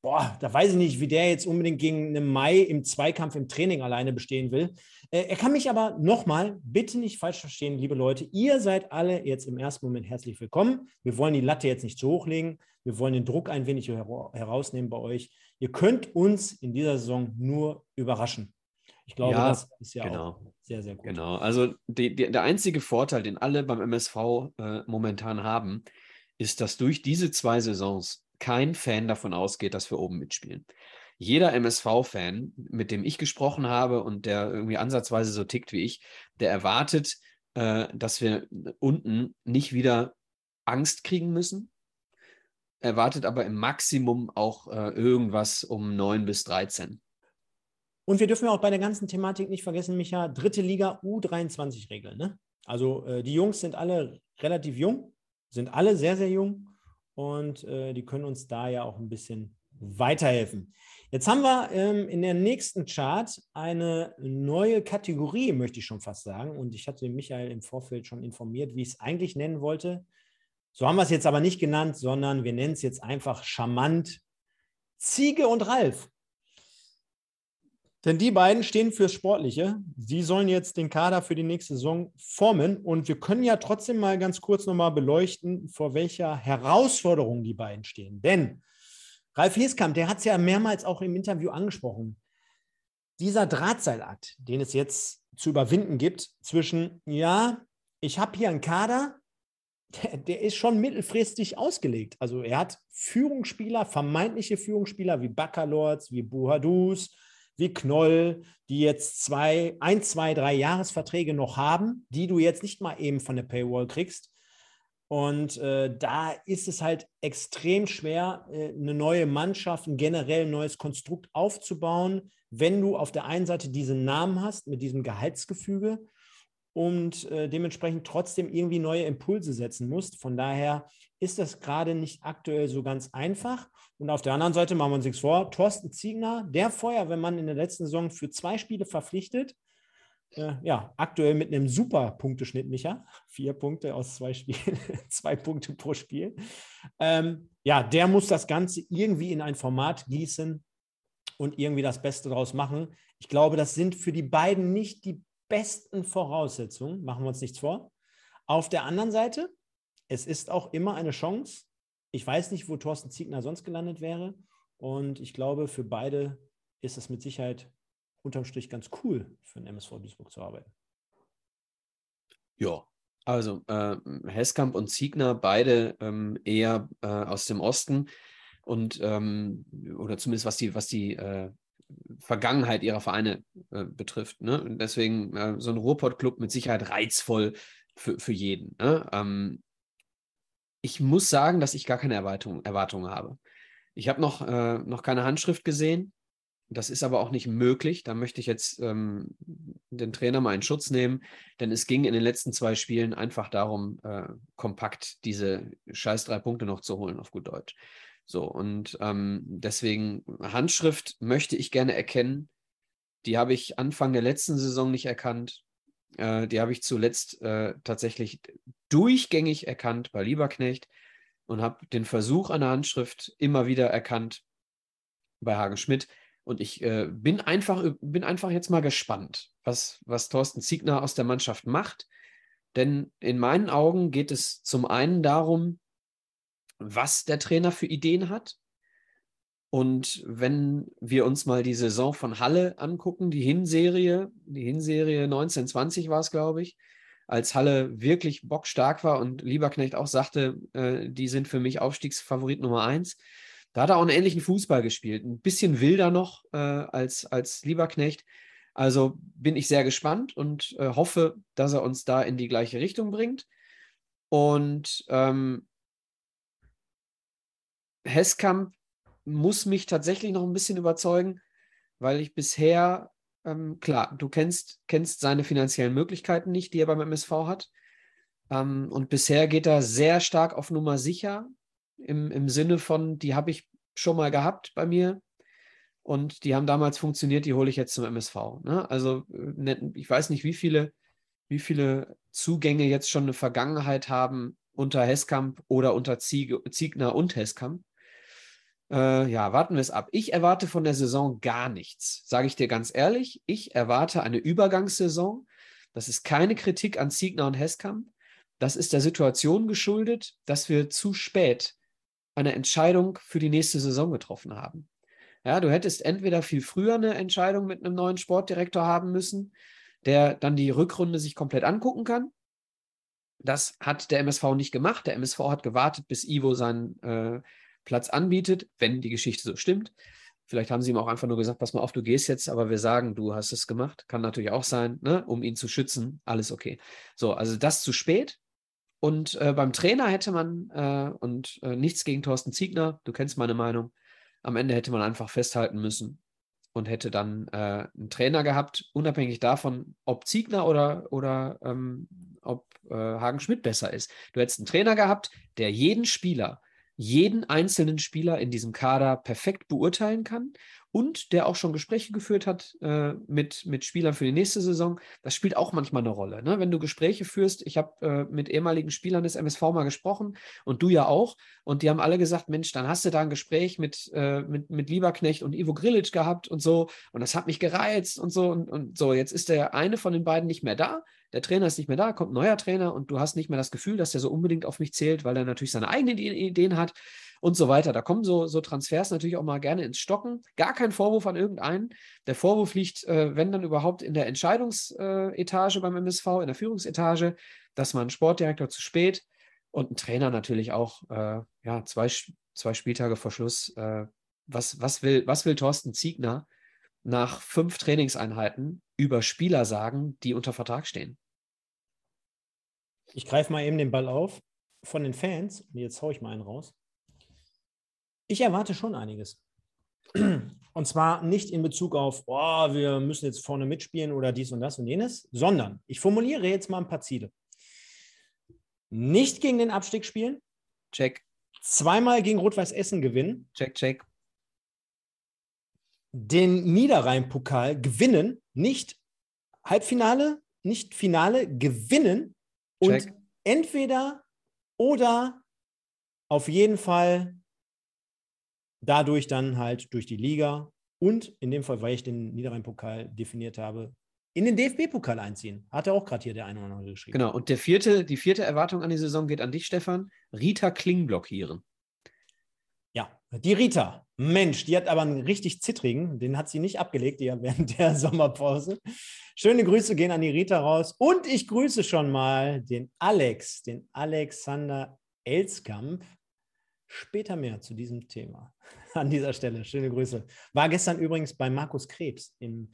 boah, da weiß ich nicht, wie der jetzt unbedingt gegen einen Mai im Zweikampf im Training alleine bestehen will. Äh, er kann mich aber nochmal, bitte nicht falsch verstehen, liebe Leute, ihr seid alle jetzt im ersten Moment herzlich willkommen. Wir wollen die Latte jetzt nicht zu hoch legen. Wir wollen den Druck ein wenig herausnehmen bei euch. Ihr könnt uns in dieser Saison nur überraschen. Ich glaube, ja, das ist ja genau. auch sehr, sehr gut. Genau, also die, die, der einzige Vorteil, den alle beim MSV äh, momentan haben, ist, dass durch diese zwei Saisons kein Fan davon ausgeht, dass wir oben mitspielen. Jeder MSV-Fan, mit dem ich gesprochen habe und der irgendwie ansatzweise so tickt wie ich, der erwartet, äh, dass wir unten nicht wieder Angst kriegen müssen, erwartet aber im Maximum auch äh, irgendwas um 9 bis 13. Und wir dürfen auch bei der ganzen Thematik nicht vergessen, Micha, dritte Liga U23-Regeln. Ne? Also äh, die Jungs sind alle relativ jung, sind alle sehr, sehr jung und äh, die können uns da ja auch ein bisschen weiterhelfen. Jetzt haben wir ähm, in der nächsten Chart eine neue Kategorie, möchte ich schon fast sagen. Und ich hatte Michael im Vorfeld schon informiert, wie ich es eigentlich nennen wollte. So haben wir es jetzt aber nicht genannt, sondern wir nennen es jetzt einfach charmant Ziege und Ralf. Denn die beiden stehen fürs Sportliche. Sie sollen jetzt den Kader für die nächste Saison formen. Und wir können ja trotzdem mal ganz kurz nochmal beleuchten, vor welcher Herausforderung die beiden stehen. Denn Ralf Heskamp, der hat es ja mehrmals auch im Interview angesprochen. Dieser Drahtseilakt, den es jetzt zu überwinden gibt, zwischen, ja, ich habe hier einen Kader, der, der, ist schon mittelfristig ausgelegt. Also er hat Führungsspieler, vermeintliche Führungsspieler wie Baccalords, wie Buhadus, wie Knoll, die jetzt zwei, ein, zwei, drei Jahresverträge noch haben, die du jetzt nicht mal eben von der Paywall kriegst. Und äh, da ist es halt extrem schwer, äh, eine neue Mannschaft, ein generell neues Konstrukt aufzubauen, wenn du auf der einen Seite diesen Namen hast mit diesem Gehaltsgefüge und äh, dementsprechend trotzdem irgendwie neue Impulse setzen musst. Von daher ist das gerade nicht aktuell so ganz einfach. Und auf der anderen Seite machen wir uns nichts vor. Thorsten Ziegner, der Feuerwehrmann in der letzten Saison für zwei Spiele verpflichtet, äh, ja, aktuell mit einem super Punkteschnitt, Micha. Vier Punkte aus zwei Spielen, zwei Punkte pro Spiel. Ähm, ja, der muss das Ganze irgendwie in ein Format gießen und irgendwie das Beste daraus machen. Ich glaube, das sind für die beiden nicht die besten Voraussetzungen, machen wir uns nichts vor. Auf der anderen Seite, es ist auch immer eine Chance. Ich weiß nicht, wo Thorsten Ziegner sonst gelandet wäre. Und ich glaube, für beide ist es mit Sicherheit unterm Strich ganz cool, für den MSV Duisburg zu arbeiten. Ja, also äh, Heskamp und Ziegner, beide ähm, eher äh, aus dem Osten und ähm, oder zumindest was die, was die äh, Vergangenheit ihrer Vereine äh, betrifft. Ne? Und deswegen äh, so ein Ruhrpott-Club mit Sicherheit reizvoll für, für jeden. Ne? Ähm, ich muss sagen, dass ich gar keine Erwartungen Erwartung habe. Ich habe noch, äh, noch keine Handschrift gesehen. Das ist aber auch nicht möglich. Da möchte ich jetzt ähm, den Trainer mal in Schutz nehmen, denn es ging in den letzten zwei Spielen einfach darum, äh, kompakt diese scheiß drei Punkte noch zu holen, auf gut Deutsch. So, und ähm, deswegen Handschrift möchte ich gerne erkennen. Die habe ich Anfang der letzten Saison nicht erkannt. Äh, die habe ich zuletzt äh, tatsächlich durchgängig erkannt bei Lieberknecht und habe den Versuch einer Handschrift immer wieder erkannt bei Hagen Schmidt. Und ich äh, bin, einfach, bin einfach jetzt mal gespannt, was, was Thorsten Ziegner aus der Mannschaft macht. Denn in meinen Augen geht es zum einen darum, was der Trainer für Ideen hat. Und wenn wir uns mal die Saison von Halle angucken, die Hinserie, die Hinserie 1920 war es, glaube ich, als Halle wirklich bockstark war und Lieberknecht auch sagte, äh, die sind für mich Aufstiegsfavorit Nummer eins, da hat er auch einen ähnlichen Fußball gespielt. Ein bisschen wilder noch äh, als, als Lieberknecht. Also bin ich sehr gespannt und äh, hoffe, dass er uns da in die gleiche Richtung bringt. Und ähm, Hesskamp muss mich tatsächlich noch ein bisschen überzeugen, weil ich bisher, ähm, klar, du kennst, kennst seine finanziellen Möglichkeiten nicht, die er beim MSV hat. Ähm, und bisher geht er sehr stark auf Nummer sicher im, im Sinne von, die habe ich schon mal gehabt bei mir und die haben damals funktioniert, die hole ich jetzt zum MSV. Ne? Also äh, ich weiß nicht, wie viele, wie viele Zugänge jetzt schon eine Vergangenheit haben unter Heskamp oder unter Ziegner und Heskamp. Äh, ja, warten wir es ab. Ich erwarte von der Saison gar nichts, sage ich dir ganz ehrlich. Ich erwarte eine Übergangssaison. Das ist keine Kritik an Ziegner und Heskamp. Das ist der Situation geschuldet, dass wir zu spät eine Entscheidung für die nächste Saison getroffen haben. Ja, du hättest entweder viel früher eine Entscheidung mit einem neuen Sportdirektor haben müssen, der dann die Rückrunde sich komplett angucken kann. Das hat der MSV nicht gemacht. Der MSV hat gewartet, bis Ivo seinen äh, Platz anbietet, wenn die Geschichte so stimmt. Vielleicht haben sie ihm auch einfach nur gesagt, pass mal auf, du gehst jetzt, aber wir sagen, du hast es gemacht. Kann natürlich auch sein, ne? um ihn zu schützen. Alles okay. So, also das zu spät. Und äh, beim Trainer hätte man, äh, und äh, nichts gegen Thorsten Ziegner, du kennst meine Meinung, am Ende hätte man einfach festhalten müssen und hätte dann äh, einen Trainer gehabt, unabhängig davon, ob Ziegner oder, oder ähm, ob äh, Hagen Schmidt besser ist. Du hättest einen Trainer gehabt, der jeden Spieler jeden einzelnen Spieler in diesem Kader perfekt beurteilen kann und der auch schon Gespräche geführt hat äh, mit, mit Spielern für die nächste Saison. Das spielt auch manchmal eine Rolle. Ne? Wenn du Gespräche führst, ich habe äh, mit ehemaligen Spielern des MSV mal gesprochen und du ja auch, und die haben alle gesagt, Mensch, dann hast du da ein Gespräch mit, äh, mit, mit Lieberknecht und Ivo Grilic gehabt und so, und das hat mich gereizt und so und, und so. Jetzt ist der eine von den beiden nicht mehr da, der Trainer ist nicht mehr da, kommt ein neuer Trainer und du hast nicht mehr das Gefühl, dass der so unbedingt auf mich zählt, weil er natürlich seine eigenen Ideen hat und so weiter. Da kommen so, so Transfers natürlich auch mal gerne ins Stocken. Gar kein Vorwurf an irgendeinen. Der Vorwurf liegt, äh, wenn dann überhaupt, in der Entscheidungsetage beim MSV, in der Führungsetage, dass man Sportdirektor zu spät und ein Trainer natürlich auch äh, ja, zwei, zwei Spieltage vor Schluss. Äh, was, was, will, was will Thorsten Ziegner nach fünf Trainingseinheiten über Spieler sagen, die unter Vertrag stehen? Ich greife mal eben den Ball auf von den Fans und jetzt haue ich mal einen raus. Ich erwarte schon einiges. Und zwar nicht in Bezug auf, oh, wir müssen jetzt vorne mitspielen oder dies und das und jenes, sondern ich formuliere jetzt mal ein paar Ziele. Nicht gegen den Abstieg spielen. Check. Zweimal gegen Rot-Weiß Essen gewinnen. Check, check. Den Niederrhein-Pokal gewinnen. Nicht Halbfinale, nicht Finale, gewinnen. Check. Und entweder oder auf jeden Fall dadurch dann halt durch die Liga und in dem Fall, weil ich den Niederrhein-Pokal definiert habe, in den DFB-Pokal einziehen. Hat er auch gerade hier der eine oder andere geschrieben. Genau, und der vierte, die vierte Erwartung an die Saison geht an dich, Stefan. Rita Kling blockieren. Ja, die Rita. Mensch, die hat aber einen richtig zittrigen, den hat sie nicht abgelegt, die ja während der Sommerpause. Schöne Grüße gehen an die Rita raus. Und ich grüße schon mal den Alex, den Alexander Elskamp. Später mehr zu diesem Thema. An dieser Stelle. Schöne Grüße. War gestern übrigens bei Markus Krebs im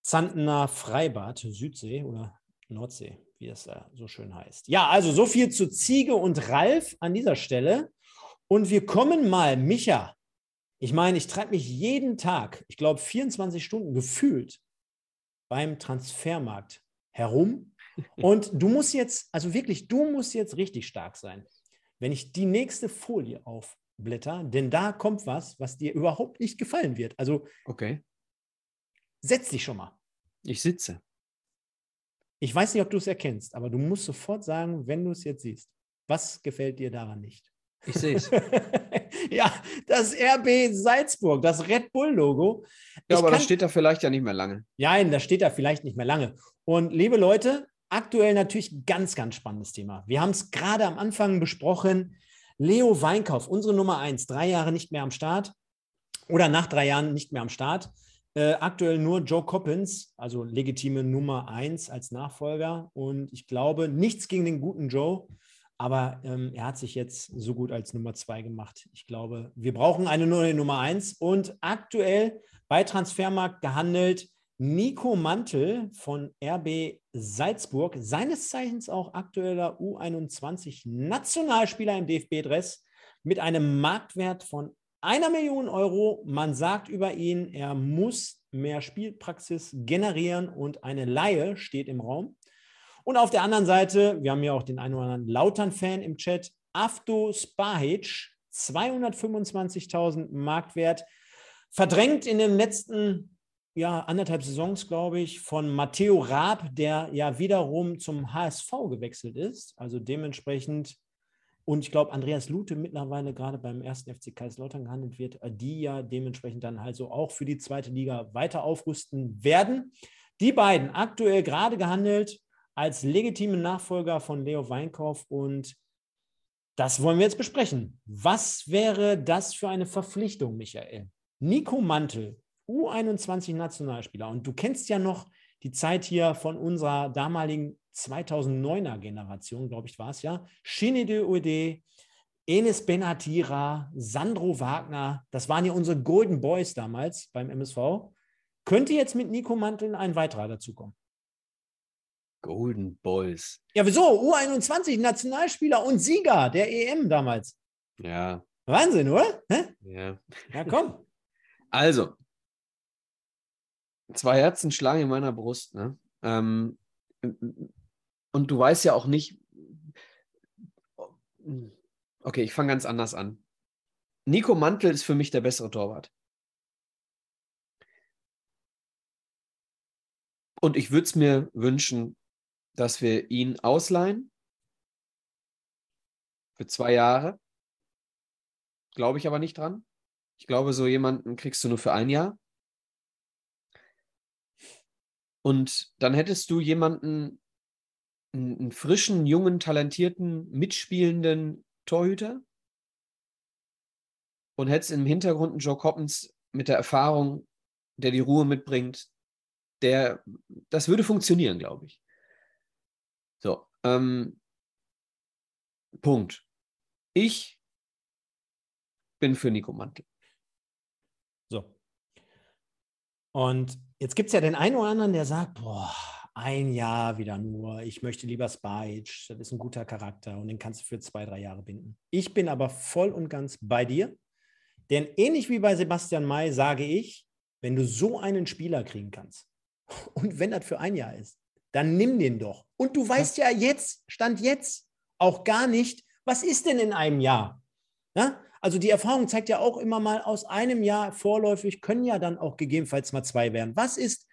Zantener Freibad, Südsee oder Nordsee, wie es da so schön heißt. Ja, also so viel zu Ziege und Ralf an dieser Stelle. Und wir kommen mal, Micha. Ich meine, ich treibe mich jeden Tag, ich glaube 24 Stunden gefühlt beim Transfermarkt herum. Und du musst jetzt, also wirklich, du musst jetzt richtig stark sein wenn ich die nächste Folie aufblätter, denn da kommt was, was dir überhaupt nicht gefallen wird. Also, okay. setz dich schon mal. Ich sitze. Ich weiß nicht, ob du es erkennst, aber du musst sofort sagen, wenn du es jetzt siehst, was gefällt dir daran nicht? Ich sehe es. ja, das RB Salzburg, das Red Bull-Logo. Ja, aber das steht da vielleicht ja nicht mehr lange. Nein, das steht da vielleicht nicht mehr lange. Und liebe Leute, Aktuell natürlich ganz, ganz spannendes Thema. Wir haben es gerade am Anfang besprochen. Leo Weinkauf, unsere Nummer eins, drei Jahre nicht mehr am Start oder nach drei Jahren nicht mehr am Start. Äh, aktuell nur Joe Coppins, also legitime Nummer eins als Nachfolger. Und ich glaube, nichts gegen den guten Joe, aber ähm, er hat sich jetzt so gut als Nummer zwei gemacht. Ich glaube, wir brauchen eine neue Nummer eins und aktuell bei Transfermarkt gehandelt Nico Mantel von RB Salzburg, seines Zeichens auch aktueller U21-Nationalspieler im DFB-Dress mit einem Marktwert von einer Million Euro. Man sagt über ihn, er muss mehr Spielpraxis generieren und eine Laie steht im Raum. Und auf der anderen Seite, wir haben ja auch den einen oder anderen Lautern-Fan im Chat, Afto Spahic, 225.000 Marktwert, verdrängt in den letzten ja, anderthalb Saisons, glaube ich, von Matteo Raab, der ja wiederum zum HSV gewechselt ist. Also dementsprechend, und ich glaube, Andreas Lute mittlerweile gerade beim ersten FC Kaiserslautern gehandelt wird, äh, die ja dementsprechend dann also auch für die zweite Liga weiter aufrüsten werden. Die beiden aktuell gerade gehandelt als legitime Nachfolger von Leo Weinkauf und das wollen wir jetzt besprechen. Was wäre das für eine Verpflichtung, Michael? Nico Mantel U21-Nationalspieler. Und du kennst ja noch die Zeit hier von unserer damaligen 2009er Generation, glaube ich, war es ja. Shinede Uede, Enes Benatira, Sandro Wagner, das waren ja unsere Golden Boys damals beim MSV. Könnte jetzt mit Nico Manteln ein weiterer dazukommen? Golden Boys. Ja, wieso? U21 Nationalspieler und Sieger der EM damals. Ja. Wahnsinn, oder? Hä? Ja. Ja, komm. Also, zwei Herzen schlagen in meiner Brust. Ne? Ähm, und du weißt ja auch nicht, Okay, ich fange ganz anders an. Nico Mantel ist für mich der bessere Torwart. Und ich würde es mir wünschen, dass wir ihn ausleihen für zwei Jahre. Glaube ich aber nicht dran. Ich glaube, so jemanden kriegst du nur für ein Jahr. Und dann hättest du jemanden, einen frischen, jungen, talentierten, mitspielenden Torhüter und hättest im Hintergrund einen Joe Coppens mit der Erfahrung, der die Ruhe mitbringt, der, das würde funktionieren, glaube ich. So, ähm, Punkt. Ich bin für Nico Mantel. So. Und jetzt gibt es ja den einen oder anderen, der sagt, boah, ein Jahr wieder nur, ich möchte lieber Spice, das ist ein guter Charakter und den kannst du für zwei, drei Jahre binden. Ich bin aber voll und ganz bei dir, denn ähnlich wie bei Sebastian May sage ich, wenn du so einen Spieler kriegen kannst und wenn das für ein Jahr ist, dann nimm den doch. Und du weißt ja jetzt, Stand jetzt, auch gar nicht, was ist denn in einem Jahr? Ja? Also die Erfahrung zeigt ja auch immer mal, aus einem Jahr vorläufig können ja dann auch gegebenenfalls mal zwei werden. Was ist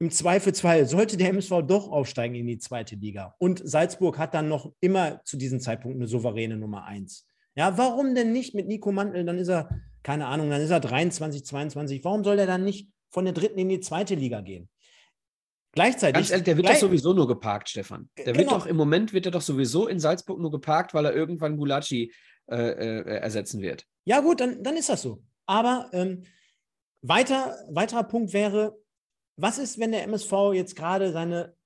im Zweifelsfall, sollte der MSV doch aufsteigen in die zweite Liga? Und Salzburg hat dann noch immer zu diesem Zeitpunkt eine souveräne Nummer eins. Ja, warum denn nicht mit Nico Mantel? Dann ist er, keine Ahnung, dann ist er 23, 22. Warum soll der dann nicht von der dritten in die zweite Liga gehen? Gleichzeitig. Ganz ehrlich, der wird doch sowieso nur geparkt, Stefan. Der genau. wird doch im Moment wird er doch sowieso in Salzburg nur geparkt, weil er irgendwann Gulacsi äh, äh, ersetzen wird. Ja, gut, dann, dann ist das so. Aber ähm, weiter, weiterer Punkt wäre, was ist, wenn der MSV jetzt gerade seine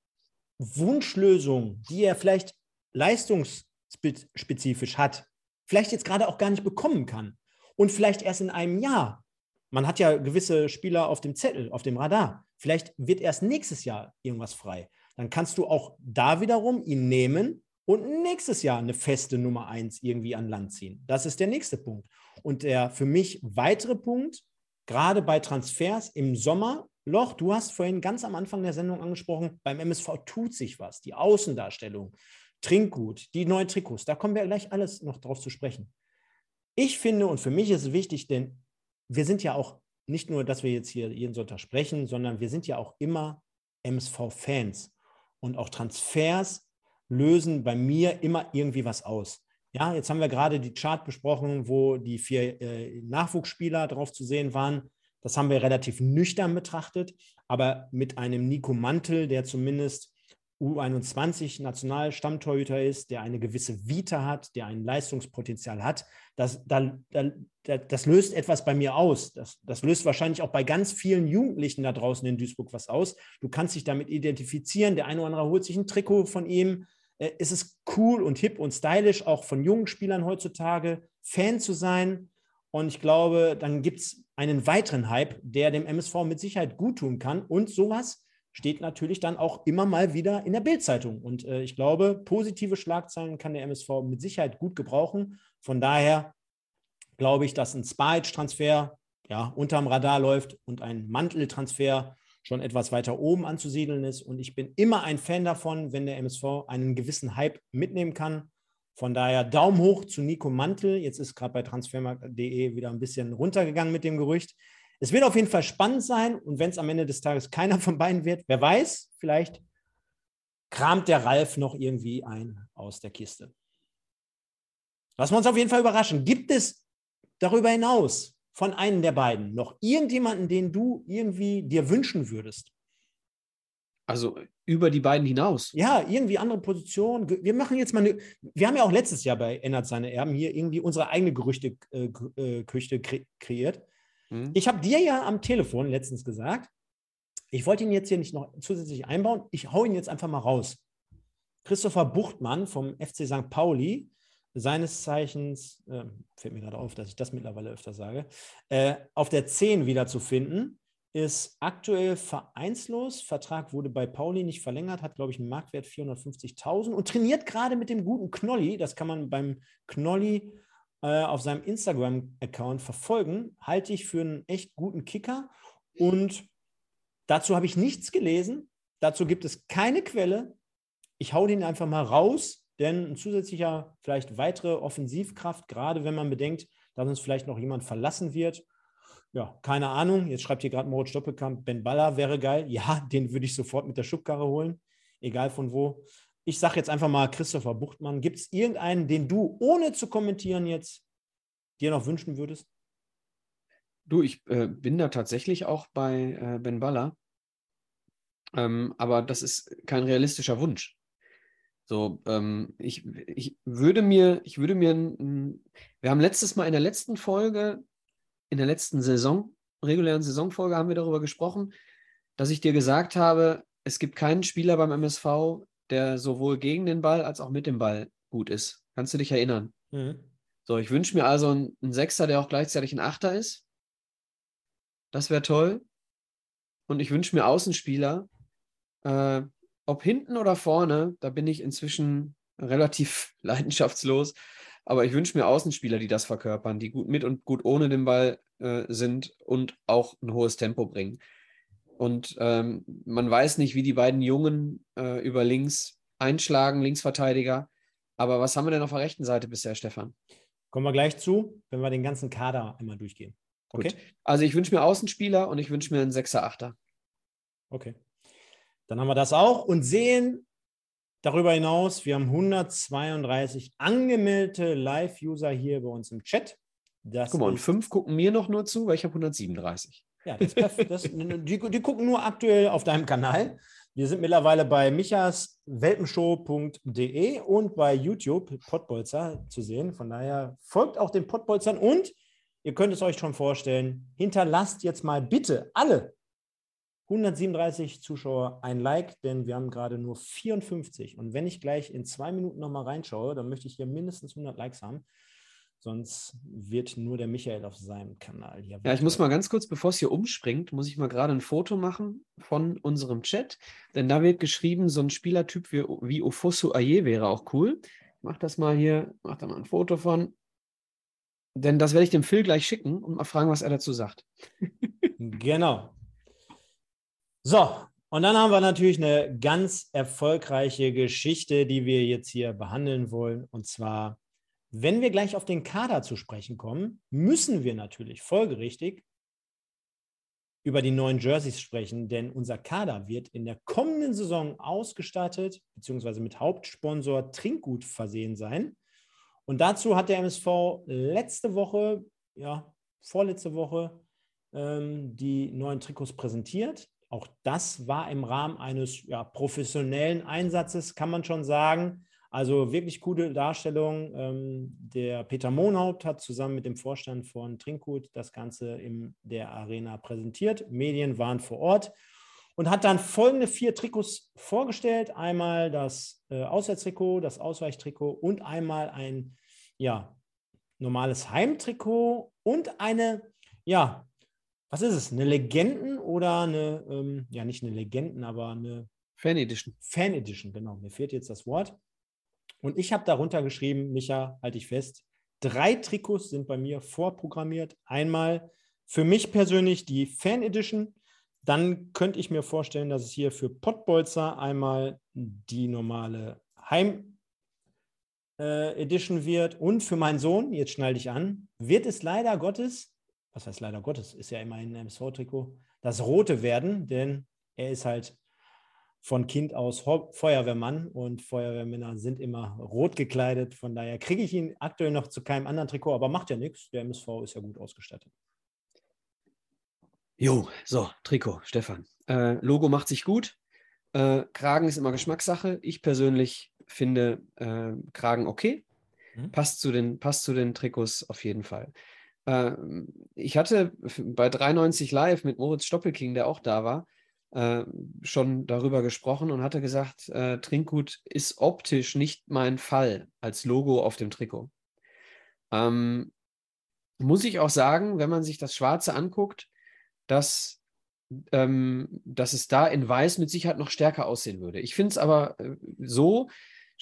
Wunschlösung, die er vielleicht leistungsspezifisch hat, vielleicht jetzt gerade auch gar nicht bekommen kann und vielleicht erst in einem Jahr. Man hat ja gewisse Spieler auf dem Zettel, auf dem Radar. Vielleicht wird erst nächstes Jahr irgendwas frei. Dann kannst du auch da wiederum ihn nehmen und nächstes Jahr eine feste Nummer eins irgendwie an Land ziehen. Das ist der nächste Punkt. Und der für mich weitere Punkt, gerade bei Transfers im Sommerloch, du hast vorhin ganz am Anfang der Sendung angesprochen, beim MSV tut sich was. Die Außendarstellung, Trinkgut, die neuen Trikots, da kommen wir gleich alles noch drauf zu sprechen. Ich finde und für mich ist es wichtig, denn wir sind ja auch nicht nur, dass wir jetzt hier jeden Sonntag sprechen, sondern wir sind ja auch immer MSV-Fans. Und auch Transfers lösen bei mir immer irgendwie was aus. Ja, jetzt haben wir gerade die Chart besprochen, wo die vier äh, Nachwuchsspieler drauf zu sehen waren. Das haben wir relativ nüchtern betrachtet, aber mit einem Nico Mantel, der zumindest U21 Nationalstammtorhüter ist, der eine gewisse Vita hat, der ein Leistungspotenzial hat, das, da, da, das löst etwas bei mir aus. Das, das löst wahrscheinlich auch bei ganz vielen Jugendlichen da draußen in Duisburg was aus. Du kannst dich damit identifizieren. Der eine oder andere holt sich ein Trikot von ihm. Äh, es ist cool und hip und stylisch, auch von jungen Spielern heutzutage Fan zu sein. Und ich glaube, dann gibt es einen weiteren Hype, der dem MSV mit Sicherheit gut tun kann. Und sowas steht natürlich dann auch immer mal wieder in der Bildzeitung. Und äh, ich glaube, positive Schlagzeilen kann der MSV mit Sicherheit gut gebrauchen. Von daher glaube ich, dass ein Spice-Transfer ja, unterm Radar läuft und ein Manteltransfer schon etwas weiter oben anzusiedeln ist. Und ich bin immer ein Fan davon, wenn der MSV einen gewissen Hype mitnehmen kann. Von daher Daumen hoch zu Nico Mantel. Jetzt ist gerade bei transfermarkt.de wieder ein bisschen runtergegangen mit dem Gerücht. Es wird auf jeden Fall spannend sein und wenn es am Ende des Tages keiner von beiden wird, wer weiß, vielleicht kramt der Ralf noch irgendwie ein aus der Kiste. Lassen wir uns auf jeden Fall überraschen. Gibt es darüber hinaus von einem der beiden noch irgendjemanden, den du irgendwie dir wünschen würdest? Also über die beiden hinaus. Ja, irgendwie andere Positionen. Wir machen jetzt mal eine. Wir haben ja auch letztes Jahr bei Ennard seine Erben hier irgendwie unsere eigene Gerüchteküche äh, kreiert. Mhm. Ich habe dir ja am Telefon letztens gesagt, ich wollte ihn jetzt hier nicht noch zusätzlich einbauen. Ich hau ihn jetzt einfach mal raus. Christopher Buchtmann vom FC St. Pauli, seines Zeichens, äh, fällt mir gerade auf, dass ich das mittlerweile öfter sage, äh, auf der 10 wiederzufinden, ist aktuell vereinslos. Vertrag wurde bei Pauli nicht verlängert, hat, glaube ich, einen Marktwert 450.000 und trainiert gerade mit dem guten Knolli. Das kann man beim Knolli äh, auf seinem Instagram-Account verfolgen, halte ich für einen echt guten Kicker. Und dazu habe ich nichts gelesen. Dazu gibt es keine Quelle. Ich hau den einfach mal raus. Denn ein zusätzlicher, vielleicht weitere Offensivkraft, gerade wenn man bedenkt, dass uns vielleicht noch jemand verlassen wird. Ja, keine Ahnung. Jetzt schreibt hier gerade Moritz Doppelkamp, Ben Baller wäre geil. Ja, den würde ich sofort mit der Schubkarre holen, egal von wo. Ich sage jetzt einfach mal Christopher Buchtmann. Gibt es irgendeinen, den du, ohne zu kommentieren jetzt, dir noch wünschen würdest? Du, ich äh, bin da tatsächlich auch bei äh, Ben Baller. Ähm, aber das ist kein realistischer Wunsch. So, ähm, ich, ich würde mir, ich würde mir, wir haben letztes Mal in der letzten Folge, in der letzten Saison, regulären Saisonfolge, haben wir darüber gesprochen, dass ich dir gesagt habe, es gibt keinen Spieler beim MSV, der sowohl gegen den Ball als auch mit dem Ball gut ist. Kannst du dich erinnern? Mhm. So, ich wünsche mir also einen, einen Sechser, der auch gleichzeitig ein Achter ist. Das wäre toll. Und ich wünsche mir Außenspieler, äh, ob hinten oder vorne, da bin ich inzwischen relativ leidenschaftslos. Aber ich wünsche mir Außenspieler, die das verkörpern, die gut mit und gut ohne den Ball äh, sind und auch ein hohes Tempo bringen. Und ähm, man weiß nicht, wie die beiden Jungen äh, über links einschlagen, Linksverteidiger. Aber was haben wir denn auf der rechten Seite bisher, Stefan? Kommen wir gleich zu, wenn wir den ganzen Kader einmal durchgehen. Okay. Gut. Also ich wünsche mir Außenspieler und ich wünsche mir einen Sechser, Achter. Okay. Dann haben wir das auch und sehen darüber hinaus, wir haben 132 angemeldete Live-User hier bei uns im Chat. Das Guck mal, und fünf gucken mir noch nur zu, weil ich habe 137. Ja, das, das, die, die, gucken nur aktuell auf deinem Kanal. Wir sind mittlerweile bei michaswelpenshow.de und bei YouTube Pottbolzer zu sehen. Von daher folgt auch den Pottbolzern und ihr könnt es euch schon vorstellen, hinterlasst jetzt mal bitte alle 137 Zuschauer ein Like, denn wir haben gerade nur 54. Und wenn ich gleich in zwei Minuten nochmal reinschaue, dann möchte ich hier mindestens 100 Likes haben. Sonst wird nur der Michael auf seinem Kanal hier. Ja, ich muss mal ganz kurz, bevor es hier umspringt, muss ich mal gerade ein Foto machen von unserem Chat. Denn da wird geschrieben, so ein Spielertyp wie, wie Ofosu Aye wäre auch cool. Ich mach das mal hier, mach da mal ein Foto von. Denn das werde ich dem Phil gleich schicken und mal fragen, was er dazu sagt. genau. So, und dann haben wir natürlich eine ganz erfolgreiche Geschichte, die wir jetzt hier behandeln wollen. Und zwar, wenn wir gleich auf den Kader zu sprechen kommen, müssen wir natürlich folgerichtig über die neuen Jerseys sprechen, denn unser Kader wird in der kommenden Saison ausgestattet bzw. mit Hauptsponsor Trinkgut versehen sein. Und dazu hat der MSV letzte Woche, ja, vorletzte Woche, ähm, die neuen Trikots präsentiert. Auch das war im Rahmen eines ja, professionellen Einsatzes, kann man schon sagen. Also wirklich coole Darstellung. Ähm, der Peter Mohnhaupt hat zusammen mit dem Vorstand von Trinkgut das Ganze in der Arena präsentiert. Medien waren vor Ort und hat dann folgende vier Trikots vorgestellt. Einmal das äh, Auswärtstrikot, das Ausweichtrikot und einmal ein ja, normales Heimtrikot und eine ja, was ist es? Eine Legenden oder eine, ähm, ja, nicht eine Legenden, aber eine Fan Edition. Fan Edition, genau. Mir fehlt jetzt das Wort. Und ich habe darunter geschrieben, Micha, halte ich fest, drei Trikots sind bei mir vorprogrammiert. Einmal für mich persönlich die Fan Edition. Dann könnte ich mir vorstellen, dass es hier für Pottbolzer einmal die normale Heim äh, Edition wird. Und für meinen Sohn, jetzt schnall dich an, wird es leider Gottes was heißt leider Gottes, ist ja immerhin ein MSV-Trikot, das rote werden, denn er ist halt von Kind aus Feuerwehrmann und Feuerwehrmänner sind immer rot gekleidet. Von daher kriege ich ihn aktuell noch zu keinem anderen Trikot, aber macht ja nichts. Der MSV ist ja gut ausgestattet. Jo, so, Trikot, Stefan. Äh, Logo macht sich gut. Äh, Kragen ist immer Geschmackssache. Ich persönlich finde äh, Kragen okay. Hm? Passt, zu den, passt zu den Trikots auf jeden Fall. Ähm, ich hatte bei 93 Live mit Moritz Stoppelking, der auch da war, äh, schon darüber gesprochen und hatte gesagt, äh, Trinkgut ist optisch nicht mein Fall als Logo auf dem Trikot. Ähm, muss ich auch sagen, wenn man sich das Schwarze anguckt, dass, ähm, dass es da in Weiß mit Sicherheit noch stärker aussehen würde. Ich finde es aber äh, so,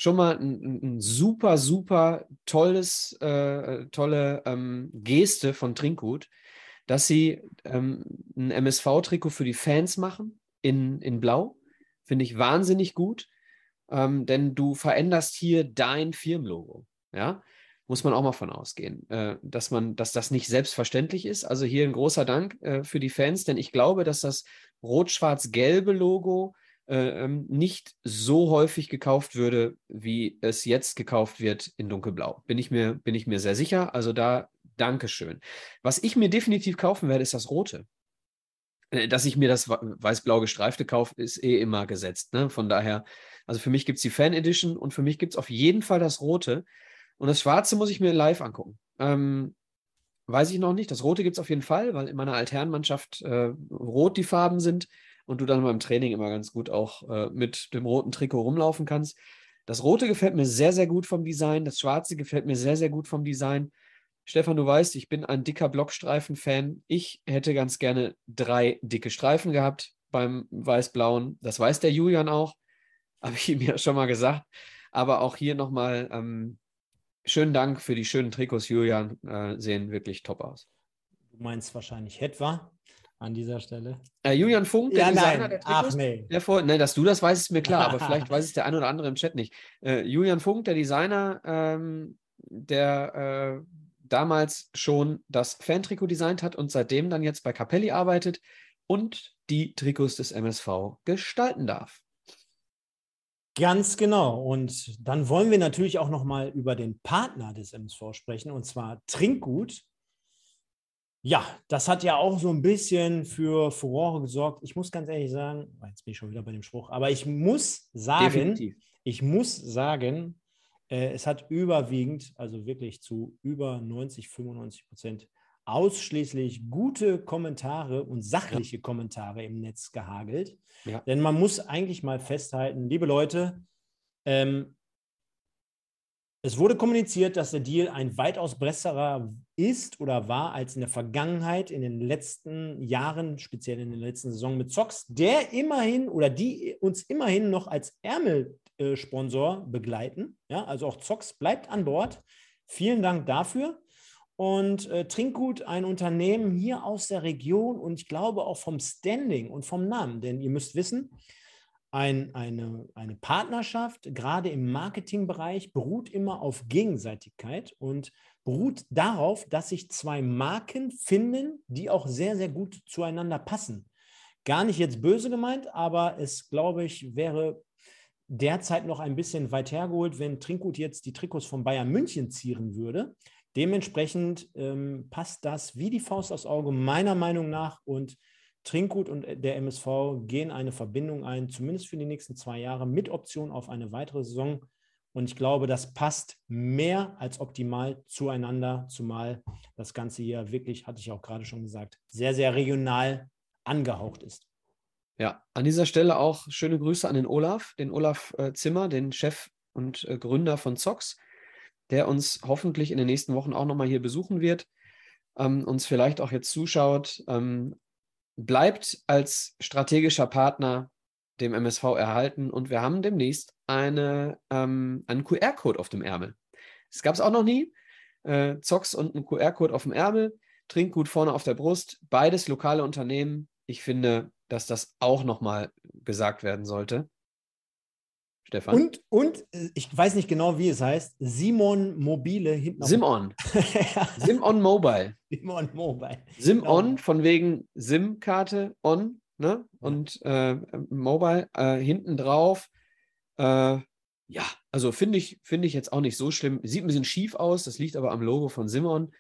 schon mal ein, ein super, super tolles, äh, tolle ähm, Geste von Trinkgut, dass sie ähm, ein MSV-Trikot für die Fans machen in, in Blau. Finde ich wahnsinnig gut. ähm, denn du veränderst hier dein Firmenlogo. Ja, muss man auch mal von ausgehen, äh, dass man, dass das nicht selbstverständlich ist. Also hier ein großer Dank äh, für die Fans, denn ich glaube, dass das rot-schwarz-gelbe Logo nicht so häufig gekauft würde, wie es jetzt gekauft wird in dunkelblau. Bin ich mir, bin ich mir sehr sicher. Also da Dankeschön. Was ich mir definitiv kaufen werde, ist das Rote. Äh, dass ich mir das weiß-blau gestreifte kaufe, ist eh immer gesetzt. Ne? Von daher, also für mich gibt es die Fan Edition und für mich gibt es auf jeden Fall das Rote. Und das Schwarze muss ich mir live angucken. Ähm, weiß ich noch nicht. Das Rote gibt es auf jeden Fall, weil in meiner Altherrenmannschaft äh, rot die Farben sind und du dann beim Training immer ganz gut auch äh, mit dem roten Trikot rumlaufen kannst. Das Rote gefällt mir sehr, sehr gut vom Design. Das Schwarze gefällt mir sehr, sehr gut vom Design. Stefan, du weißt, ich bin ein dicker Blockstreifen-Fan. Ich hätte ganz gerne drei dicke Streifen gehabt beim Weiß-Blauen. Das weiß der Julian auch. Habe ich ihm ja schon mal gesagt. Aber auch hier nochmal ähm, schönen Dank für die schönen Trikots, Julian. Äh, sehen wirklich top aus. Du meinst wahrscheinlich Hetwa an dieser Stelle. Äh, Julian Funk, der ja, Designer nein. der Trikots. Ach nee. Der vor, nein, dass du das weißt, ist mir klar, aber vielleicht weiß es der ein oder andere im Chat nicht. Äh, Julian Funk, der Designer, ähm, der äh, damals schon das Fan-Trikot designt hat und seitdem dann jetzt bei Capelli arbeitet und die Trikots des MSV gestalten darf. Ganz genau. Und dann wollen wir natürlich auch noch mal über den Partner des MSV sprechen, und zwar Trinkgut. Ja, das hat ja auch so ein bisschen für Furore gesorgt. Ich muss ganz ehrlich sagen, oh, jetzt bin ich schon wieder bei dem Spruch, aber ich muss sagen, Definitiv. ich muss sagen, äh, es hat überwiegend, also wirklich zu über 90, 95 Prozent ausschließlich gute Kommentare und sachliche ja. Kommentare im Netz gehagelt. Ja. Denn man muss eigentlich mal festhalten, liebe Leute, ähm, es wurde kommuniziert, dass der Deal ein weitaus besserer ist oder war als in der Vergangenheit, in den letzten Jahren, speziell in der letzten Saison mit Zox, der immerhin oder die uns immerhin noch als Ärmel äh, Sponsor begleiten. Ja, also auch Zox bleibt an Bord. Vielen Dank dafür. Und äh, Trinkgut, ein Unternehmen hier aus der Region und ich glaube auch vom Standing und vom Namen, denn ihr müsst wissen, ein, eine, eine Partnerschaft, gerade im Marketingbereich, beruht immer auf Gegenseitigkeit und beruht darauf, dass sich zwei Marken finden, die auch sehr, sehr gut zueinander passen. Gar nicht jetzt böse gemeint, aber es, glaube ich, wäre derzeit noch ein bisschen weit hergeholt, wenn Trinkgut jetzt die Trikots von Bayern München zieren würde. Dementsprechend ähm, passt das wie die Faust aufs Auge meiner Meinung nach und Trinkgut und der MSV gehen eine Verbindung ein, zumindest für die nächsten zwei Jahre, mit Option auf eine weitere Saison. Und ich glaube, das passt mehr als optimal zueinander, zumal das Ganze hier wirklich, hatte ich auch gerade schon gesagt, sehr, sehr regional angehaucht ist. Ja, an dieser Stelle auch schöne Grüße an den Olaf, den Olaf äh, Zimmer, den Chef und äh, Gründer von Zox, der uns hoffentlich in den nächsten Wochen auch nochmal hier besuchen wird, ähm, uns vielleicht auch jetzt zuschaut. Ähm, bleibt als strategischer Partner dem MSV erhalten und wir haben demnächst eine, ähm, einen QR-Code auf dem Ärmel. Das gab es auch noch nie. Äh, Zox und ein QR-Code auf dem Ärmel, Trinkgut vorne auf der Brust, beides lokale Unternehmen. Ich finde, dass das auch nochmal gesagt werden sollte. Stefan. Und, und äh, ich weiß nicht genau, wie es heißt, Simon Mobile hinten. Simon. Simon Mobile. Simon Mobile. Simon genau. von wegen SIM-Karte on ne? und äh, Mobile äh, hinten drauf. Äh, ja, also finde ich, find ich jetzt auch nicht so schlimm. Sieht ein bisschen schief aus, das liegt aber am Logo von Simon.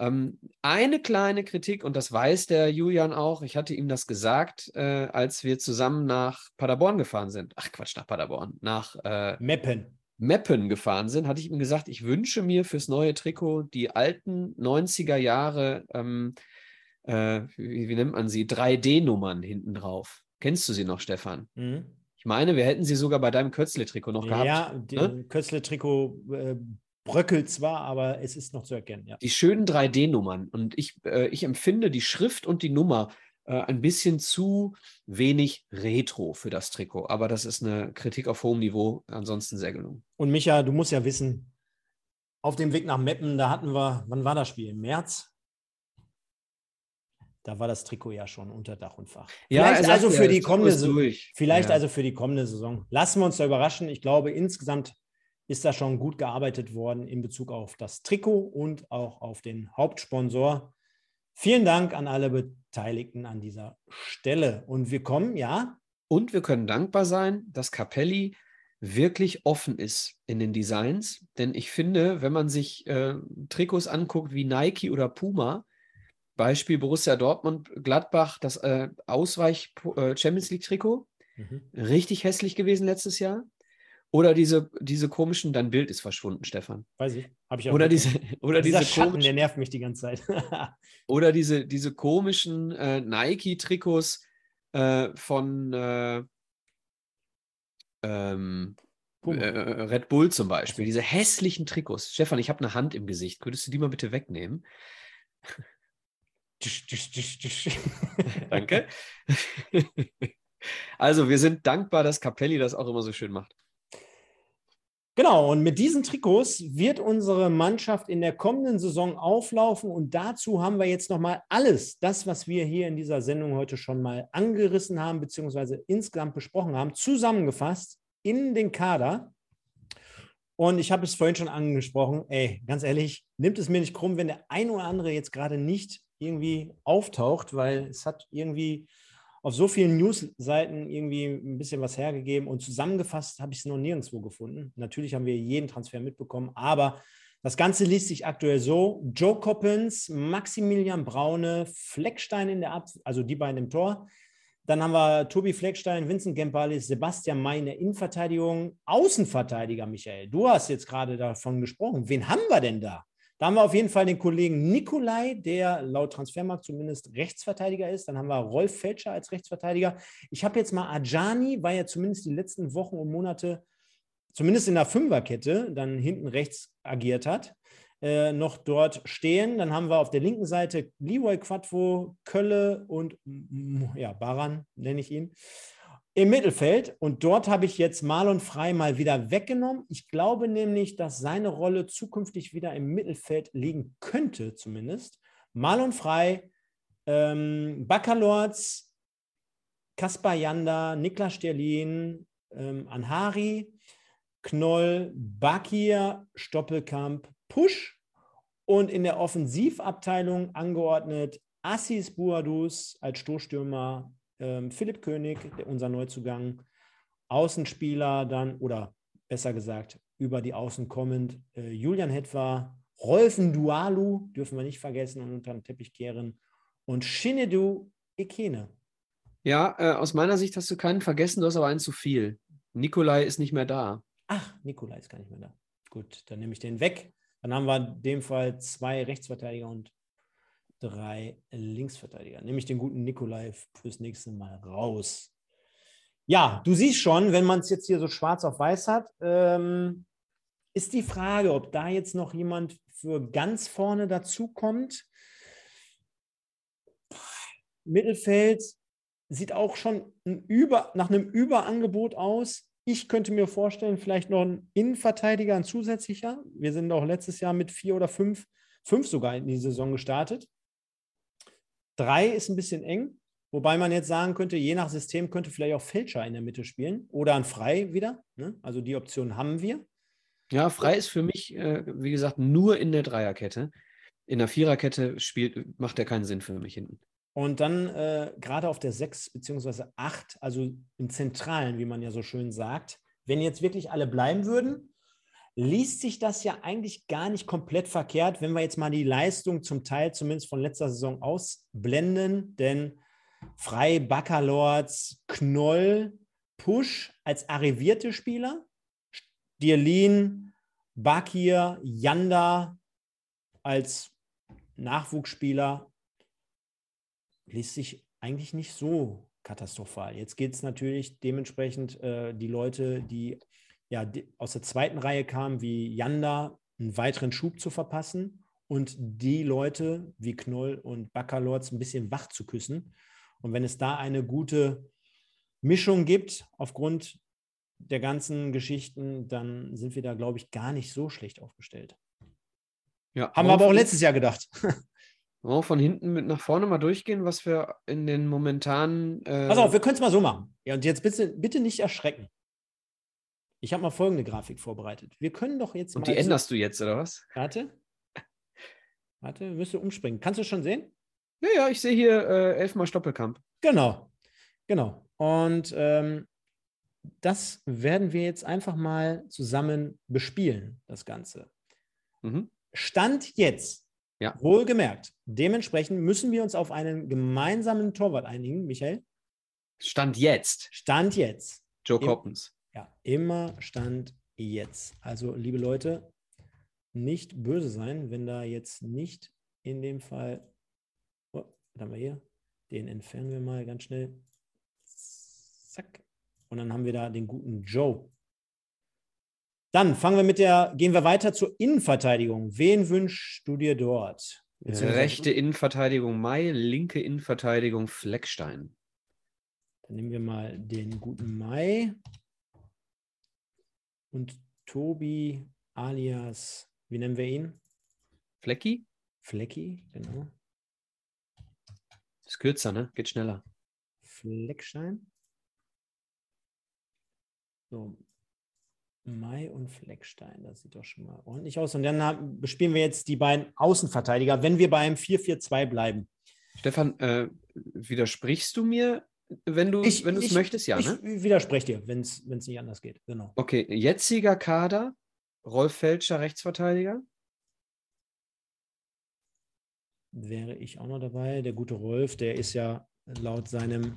Ähm, eine kleine Kritik, und das weiß der Julian auch, ich hatte ihm das gesagt, äh, als wir zusammen nach Paderborn gefahren sind. Ach Quatsch, nach Paderborn, nach äh, Meppen. Meppen gefahren sind, hatte ich ihm gesagt, ich wünsche mir fürs neue Trikot die alten 90er Jahre, ähm, äh, wie, wie, nennt man sie, 3D-Nummern hinten drauf. Kennst du sie noch, Stefan? Mhm. Ich meine, wir hätten sie sogar bei deinem Kötzle-Trikot noch gehabt. Ja, ne? Kötzle-Trikot äh, bröckelt zwar, aber es ist noch zu erkennen. Ja. Die schönen 3D-Nummern. Und ich, äh, ich empfinde die Schrift und die Nummer äh, ein bisschen zu wenig retro für das Trikot. Aber das ist eine Kritik auf hohem Niveau. Ansonsten sehr gelungen. Und Micha, du musst ja wissen, auf dem Weg nach Meppen, da hatten wir, wann war das Spiel? Im März? da war das Trikot ja schon unter Dach und Fach. Ja, vielleicht also für ja, die kommende Saison. Vielleicht Ja. also für die kommende Saison. Lassen wir uns da überraschen. Ich glaube, insgesamt ist da schon gut gearbeitet worden in Bezug auf das Trikot und auch auf den Hauptsponsor. Vielen Dank an alle Beteiligten an dieser Stelle. Und wir kommen, ja, Und wir können dankbar sein, dass Capelli wirklich offen ist in den Designs. Denn ich finde, wenn man sich äh, Trikots anguckt wie Nike oder Puma, Beispiel Borussia Dortmund, Gladbach, das äh, Ausweich äh, Champions League Trikot, richtig hässlich gewesen letztes Jahr. Oder diese, diese komischen, dein Bild ist verschwunden, Stefan. weiß ich, habe ich auch Oder diese, oder Dieser diese Schatten, der nervt mich die ganze Zeit. oder diese, diese komischen äh, Nike-Trikots äh, von äh, ähm, Puma. äh, Red Bull zum Beispiel. Diese hässlichen Trikots. Stefan, ich habe eine Hand im Gesicht. Könntest du die mal bitte wegnehmen? Tsch, tsch, tsch. Danke. also, wir sind dankbar, dass Capelli das auch immer so schön macht. Genau, und mit diesen Trikots wird unsere Mannschaft in der kommenden Saison auflaufen. Und dazu haben wir jetzt nochmal alles, das, was wir hier in dieser Sendung heute schon mal angerissen haben, beziehungsweise insgesamt besprochen haben, zusammengefasst in den Kader. Und ich habe es vorhin schon angesprochen, ey, ganz ehrlich, nimmt es mir nicht krumm, wenn der ein oder andere jetzt gerade nicht irgendwie auftaucht, weil es hat irgendwie auf so vielen Newsseiten irgendwie ein bisschen was hergegeben und zusammengefasst habe ich es noch nirgendwo gefunden. Natürlich haben wir jeden Transfer mitbekommen, aber das Ganze liest sich aktuell so: Joe Coppens, Maximilian Braune, Fleckstein in der Ab, also die beiden im Tor. Dann haben wir Tobi Fleckstein, Vincent Gembalis, Sebastian May in der Innenverteidigung, Außenverteidiger Michael. Du hast jetzt gerade davon gesprochen. Wen haben wir denn da? Da haben wir auf jeden Fall den Kollegen Nikolai, der laut Transfermarkt zumindest Rechtsverteidiger ist. Dann haben wir Rolf Felscher als Rechtsverteidiger. Ich habe jetzt mal Ajani, weil er zumindest die letzten Wochen und Monate, zumindest in der Fünferkette, dann hinten rechts agiert hat, äh, noch dort stehen. Dann haben wir auf der linken Seite Leroy Quattro, Kölle und ja, Baran nenne ich ihn im Mittelfeld. Und dort habe ich jetzt Marlon Frei mal wieder weggenommen. Ich glaube nämlich, dass seine Rolle zukünftig wieder im Mittelfeld liegen könnte, zumindest. Marlon Frei, ähm, Baccalords, Kaspar Janda, Niklas Sterlin, ähm, Anhari, Knoll, Bakir, Stoppelkamp, Pusch und in der Offensivabteilung angeordnet Assis Buadus als Stoßstürmer, ähm, Philipp König, der, unser Neuzugang, Außenspieler dann, oder besser gesagt, über die Außen kommend, äh, Julian Hetwa, Rolfen Dualu, dürfen wir nicht vergessen und unter den Teppich kehren, und Shinedu Ikene. Ja, äh, aus meiner Sicht hast du keinen vergessen, du hast aber einen zu viel. Nikolai ist nicht mehr da. Ach, Nikolai ist gar nicht mehr da. Gut, dann nehme ich den weg. Dann haben wir in dem Fall zwei Rechtsverteidiger und drei Linksverteidiger. Nehme ich den guten Nikolai fürs nächste Mal raus. Ja, du siehst schon, wenn man es jetzt hier so schwarz auf weiß hat, ähm, ist die Frage, ob da jetzt noch jemand für ganz vorne dazukommt. Mittelfeld sieht auch schon ein Über, nach einem Überangebot aus. Ich könnte mir vorstellen, vielleicht noch ein Innenverteidiger, ein zusätzlicher. Wir sind auch letztes Jahr mit vier oder fünf, fünf sogar in die Saison gestartet. Drei ist ein bisschen eng, wobei man jetzt sagen könnte, je nach System könnte vielleicht auch Fälscher in der Mitte spielen oder ein Frei wieder. Ne? Also die Option haben wir. Ja, Frei ist für mich, äh, wie gesagt, nur in der Dreierkette. In der Viererkette spielt, macht er keinen Sinn für mich hinten. Und dann äh, gerade auf der 6 bzw. 8, also im Zentralen, wie man ja so schön sagt, wenn jetzt wirklich alle bleiben würden, liest sich das ja eigentlich gar nicht komplett verkehrt, wenn wir jetzt mal die Leistung zum Teil zumindest von letzter Saison ausblenden, denn Frei, Baccalords, Knoll, Push als arrivierte Spieler, Dirlin, Bakir, Yanda als Nachwuchsspieler liest sich eigentlich nicht so katastrophal. Jetzt geht es natürlich dementsprechend äh, die Leute, die ja aus der zweiten Reihe kamen, wie Yanda, einen weiteren Schub zu verpassen und die Leute wie Knoll und Baccalords ein bisschen wach zu küssen. Und wenn es da eine gute Mischung gibt, aufgrund der ganzen Geschichten, dann sind wir da, glaube ich, gar nicht so schlecht aufgestellt. Ja, Haben wir aber auch letztes Jahr gedacht. Wir von hinten mit nach vorne mal durchgehen, was wir in den momentanen. Äh, Pass auf, wir können es mal so machen. Ja, und jetzt bitte, bitte nicht erschrecken. Ich habe mal folgende Grafik vorbereitet. Wir können doch jetzt und die änderst du jetzt, oder was? Warte. Warte, müsste umspringen. Kannst du schon sehen? Ja, ja, ich sehe hier äh, elfmal Stoppelkamp. Genau. Genau. Und ähm, das werden wir jetzt einfach mal zusammen bespielen, das Ganze. Mhm. Stand jetzt. Ja. Wohlgemerkt. Dementsprechend müssen wir uns auf einen gemeinsamen Torwart einigen, Michael. Stand jetzt. Stand jetzt. Joe Coppens. Ja, immer Stand jetzt. Also, liebe Leute, nicht böse sein, wenn da jetzt nicht in dem Fall. Oh, was haben wir hier? Den entfernen wir mal ganz schnell. Zack. Und dann haben wir da den guten Joe. Dann fangen wir mit der, gehen wir weiter zur Innenverteidigung. Wen wünschst du dir dort? Rechte Innenverteidigung Mai, linke Innenverteidigung Fleckstein. Dann nehmen wir mal den guten Mai und Tobi alias, wie nennen wir ihn? Flecki? Flecki, genau. Ist kürzer, ne? Geht schneller. Fleckstein. So. Mai und Fleckstein, das sieht doch schon mal ordentlich aus. Und dann haben, bespielen wir jetzt die beiden Außenverteidiger, wenn wir beim 4-4-2 bleiben. Stefan, äh, widersprichst du mir, wenn du es möchtest? Ja, ich ne? widerspreche dir, wenn es nicht anders geht. Genau. Okay, jetziger Kader, Rolf Felscher, Rechtsverteidiger. Wäre ich auch noch dabei. Der gute Rolf, der ist ja laut seinem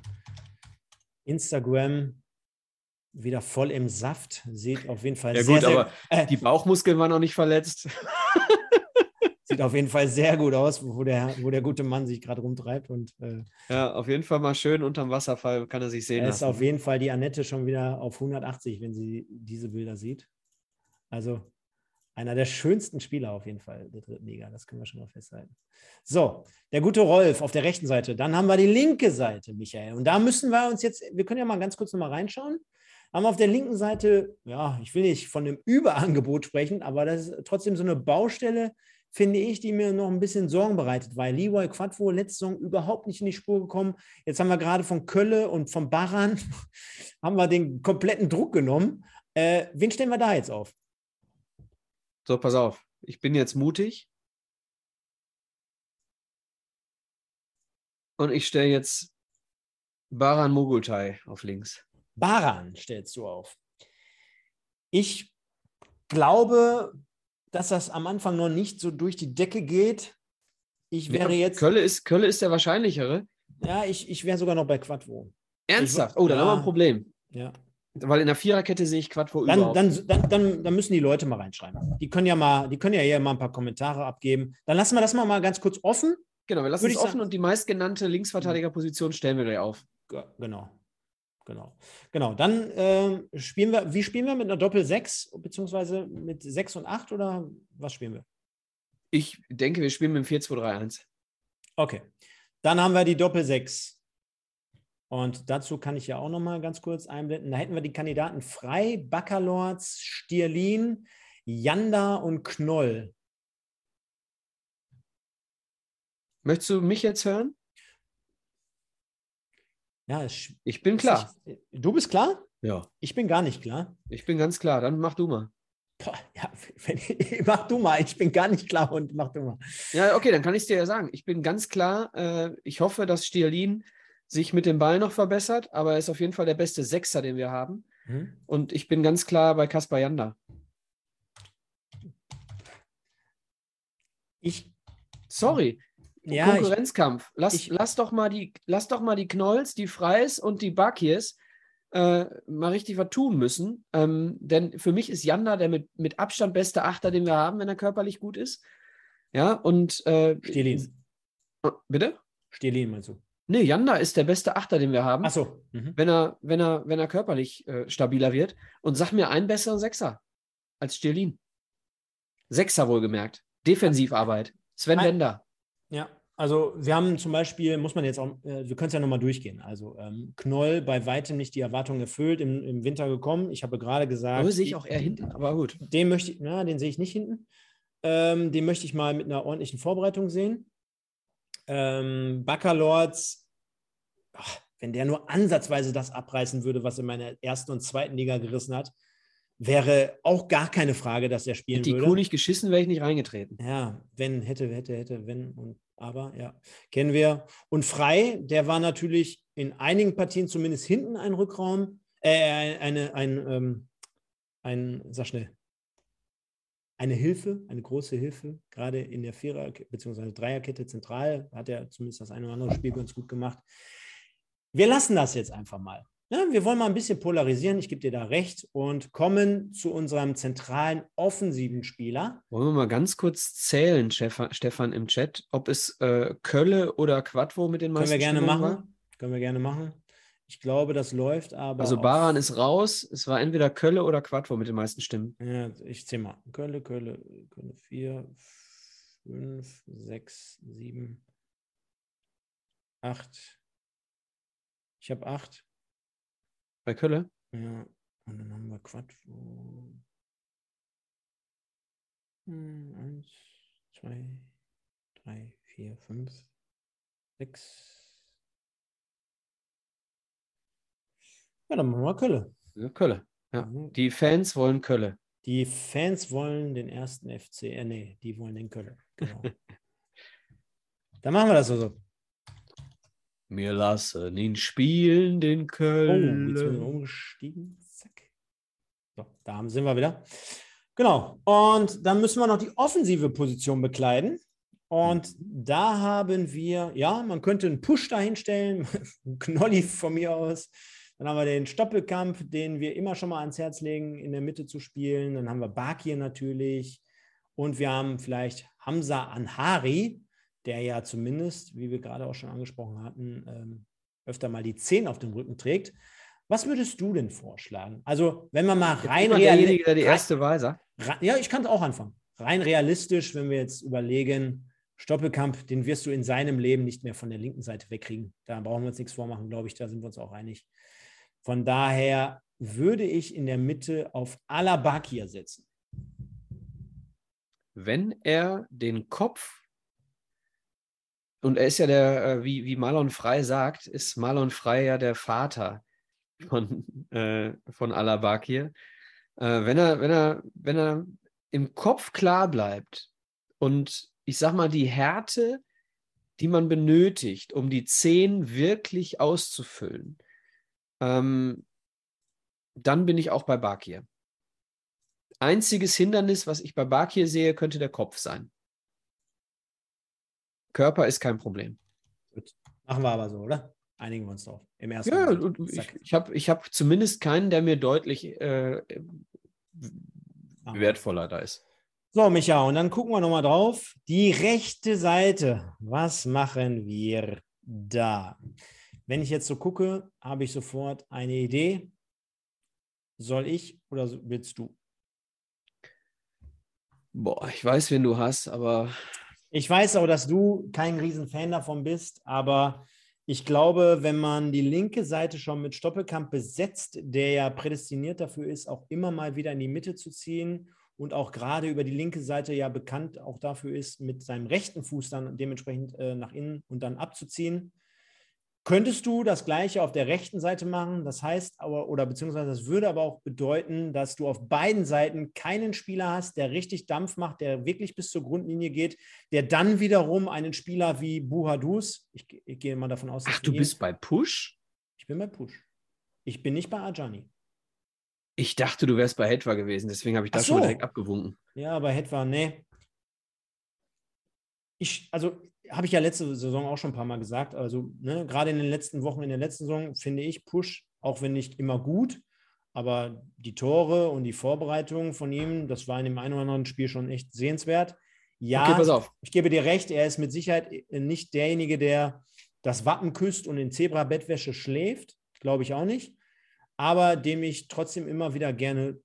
Instagram wieder voll im Saft. Sieht auf jeden Fall Ja sehr, gut, sehr, aber äh, Die Bauchmuskeln waren noch nicht verletzt. sieht auf jeden Fall sehr gut aus, wo der, wo der gute Mann sich gerade rumtreibt. Und äh, Ja, auf jeden Fall mal schön unterm Wasserfall, kann er sich sehen er ist lassen. auf jeden Fall die Annette schon wieder auf 180, wenn sie diese Bilder sieht. Also einer der schönsten Spieler auf jeden Fall der dritten Liga, das können wir schon mal festhalten. So, der gute Rolf auf der rechten Seite. Dann haben wir die linke Seite, Michael. Und da müssen wir uns jetzt, wir können ja mal ganz kurz nochmal reinschauen. Haben wir auf der linken Seite, ja, ich will nicht von einem Überangebot sprechen, aber das ist trotzdem so eine Baustelle, finde ich, die mir noch ein bisschen Sorgen bereitet, weil Leroy Quadvo letzte Saison überhaupt nicht in die Spur gekommen. Jetzt haben wir gerade von Kölle und von Baran haben wir den kompletten Druck genommen. Äh, wen stellen wir da jetzt auf? So, pass auf. Ich bin jetzt mutig. Und ich stelle jetzt Baran Mogultai auf links. Baran stellst du auf. Ich glaube, dass das am Anfang noch nicht so durch die Decke geht. Ich wäre Ja, jetzt, Kölle ist, Kölle ist der wahrscheinlichere. ja, ich, ich wäre sogar noch bei Quadvo. Ernsthaft? Oh, dann haben wir Ja. ein Problem. Ja. Weil in der Viererkette sehe ich Quadvo Dann, überhaupt. dann, dann, dann, dann müssen die Leute mal reinschreiben. Die können ja mal, die können ja hier mal ein paar Kommentare abgeben. Dann lassen wir das mal, mal ganz kurz offen. genau, wir lassen würde es ich sagen- offen und die meistgenannte Linksverteidigerposition stellen wir gleich auf. Ge- Genau. Genau. Genau. Dann ähm, spielen wir, wie spielen wir mit einer Doppel-6, beziehungsweise mit 6 und 8 oder was spielen wir? Ich denke, wir spielen mit dem 4-2-3-1. Okay. Dann haben wir die Doppel-6. Und dazu kann ich ja auch noch mal ganz kurz einblenden. Da hätten wir die Kandidaten Frei, Baccalords, Stierlin, Janda und Knoll. Möchtest du mich jetzt hören? Ja, es, Ich bin klar. Du bist klar? Ja. Ich bin gar nicht klar. Ich bin ganz klar. Dann mach du mal. Boah, ja, wenn, mach du mal. Ich bin gar nicht klar und mach du mal. Ja, okay, dann kann ich es dir ja sagen. Ich bin ganz klar, äh, ich hoffe, dass Stierlin sich mit dem Ball noch verbessert, aber er ist auf jeden Fall der beste Sechser, den wir haben. Hm? Und ich bin ganz klar bei Kaspar Janda. Ich, Sorry, ja, ich, Konkurrenzkampf. Lass, ich- lass, doch mal die, lass doch mal die Knolls, die Freis und die Bakiers äh, mal richtig was tun müssen. Ähm, denn für mich ist Janda der mit, mit Abstand beste Achter, den wir haben, wenn er körperlich gut ist. Ja, und äh, Stierlin. Bitte? Stierlin meinst du? Nee, Janda ist der beste Achter, den wir haben. Achso. Mhm. wenn er, wenn er, wenn er körperlich äh, stabiler wird. Und sag mir einen besseren Sechser als Stirlin. Sechser wohlgemerkt. Defensivarbeit. Sven Bender. Ja, also wir haben zum Beispiel, muss man jetzt auch, äh, wir können es ja nochmal durchgehen. Also ähm, Knoll bei weitem nicht die Erwartungen erfüllt, im, im Winter gekommen. Ich habe gerade gesagt. Aber sehe ich auch eher hinten, aber gut. Den möchte ich, na, den sehe ich nicht hinten. Ähm, den möchte ich mal mit einer ordentlichen Vorbereitung sehen. Ähm, Baccalords, ach, wenn der nur ansatzweise das abreißen würde, was er in meiner ersten und zweiten Liga gerissen hat, wäre auch gar keine Frage, dass er spielen Hätte die würde. Kuh nicht geschissen, wäre ich nicht reingetreten. Ja, wenn, hätte, hätte, hätte, wenn und aber, ja, kennen wir. Und Frei, der war natürlich in einigen Partien zumindest hinten ein Rückraum, äh, eine, ein, ähm, ein, sag schnell, eine Hilfe, eine große Hilfe, gerade in der Vierer- bzw. Dreierkette zentral hat er zumindest das eine oder andere Spiel ganz gut gemacht. Wir lassen das jetzt einfach mal. Ja, wir wollen mal ein bisschen polarisieren, ich gebe dir da recht, und kommen zu unserem zentralen offensiven Spieler. Wollen wir mal ganz kurz zählen, Stefan, im Chat, ob es äh, Kölle oder Quattro mit den Können meisten wir gerne machen. war? Können wir gerne machen. Ich glaube, das läuft aber. Also Baran ist raus. Es war entweder Kölle oder Quattro mit den meisten Stimmen. Ja, ich zähle mal. Kölle, Kölle, Kölle, vier, fünf, sechs, sieben, acht. Ich habe acht. Bei Kölle? Ja, und dann haben wir Quattro. Hm, Eins, zwei, drei, vier, fünf, sechs. Ja, dann machen wir Kölle. Ja, Kölle. Ja. Mhm. Die Fans wollen Kölle. Die Fans wollen den ersten FC, äh, nee, die wollen den Köln. Genau. Dann machen wir das so. Wir lassen ihn spielen, den Oh, jetzt Köln. sind wir umgestiegen. Zack. So, da sind wir wieder. Genau. Und dann müssen wir noch die offensive Position bekleiden. Und da haben wir, ja, man könnte einen Push dahinstellen, einen Knolli von mir aus. Dann haben wir den Stoppelkampf, den wir immer schon mal ans Herz legen, in der Mitte zu spielen. Dann haben wir Bakir natürlich. Und wir haben vielleicht Hamza Anhari, der ja zumindest, wie wir gerade auch schon angesprochen hatten, ähm, öfter mal die 10 auf dem Rücken trägt. Was würdest du denn vorschlagen? Also, wenn man mal rein Immer reali- derjenige, der die erste Wahl sagt. Ja, ich kann es auch anfangen. Rein realistisch, wenn wir jetzt überlegen, Stoppelkamp, den wirst du in seinem Leben nicht mehr von der linken Seite wegkriegen. Da brauchen wir uns nichts vormachen, glaube ich, da sind wir uns auch einig. Von daher würde ich in der Mitte auf Alabakia setzen. wenn er den Kopf, und er ist ja der, äh, wie, wie Marlon Frey sagt, ist Marlon Frey ja der Vater von, äh, von Alabakir. Äh, wenn, er, wenn, er, wenn er im Kopf klar bleibt und ich sag mal, die Härte, die man benötigt, um die Zehn wirklich auszufüllen, ähm, dann bin ich auch bei Bakir. Einziges Hindernis, was ich bei Bakir sehe, könnte der Kopf sein. Körper ist kein Problem. Machen wir aber so, oder? Einigen wir uns drauf. Im ersten Ja, Moment. ich, ich habe ich hab zumindest keinen, der mir deutlich äh, wertvoller da ist. So, Micha, und dann gucken wir nochmal drauf. Die rechte Seite. Was machen wir da? Wenn ich jetzt so gucke, habe ich sofort eine Idee. Soll ich oder willst du? Boah, ich weiß, wen du hast, aber Ich weiß auch, dass du kein Riesenfan davon bist, aber ich glaube, wenn man die linke Seite schon mit Stoppelkamp besetzt, der ja prädestiniert dafür ist, auch immer mal wieder in die Mitte zu ziehen und auch gerade über die linke Seite ja bekannt auch dafür ist, mit seinem rechten Fuß dann dementsprechend äh, nach innen und dann abzuziehen. Könntest du das Gleiche auf der rechten Seite machen? Das heißt aber, oder beziehungsweise das würde aber auch bedeuten, dass du auf beiden Seiten keinen Spieler hast, der richtig Dampf macht, der wirklich bis zur Grundlinie geht, der dann wiederum einen Spieler wie Buhadus, ich, ich gehe mal davon aus, dass ach, du bist bei Push? Ich bin bei Push. Ich bin nicht bei Ajani. Ich dachte, du wärst bei Hetwa gewesen, deswegen habe ich das schon so. direkt abgewunken. Ja, bei Hetwa, nee. Ich, also, habe ich ja letzte Saison auch schon ein paar Mal gesagt. Also, ne, gerade in den letzten Wochen, in der letzten Saison finde ich Push, auch wenn nicht immer gut, aber die Tore und die Vorbereitung von ihm, das war in dem einen oder anderen Spiel schon echt sehenswert. Ja, Okay, pass auf. ich gebe dir recht, er ist mit Sicherheit nicht derjenige, der das Wappen küsst und in Zebra-Bettwäsche schläft. Glaube ich auch nicht. Aber dem ich trotzdem immer wieder gerne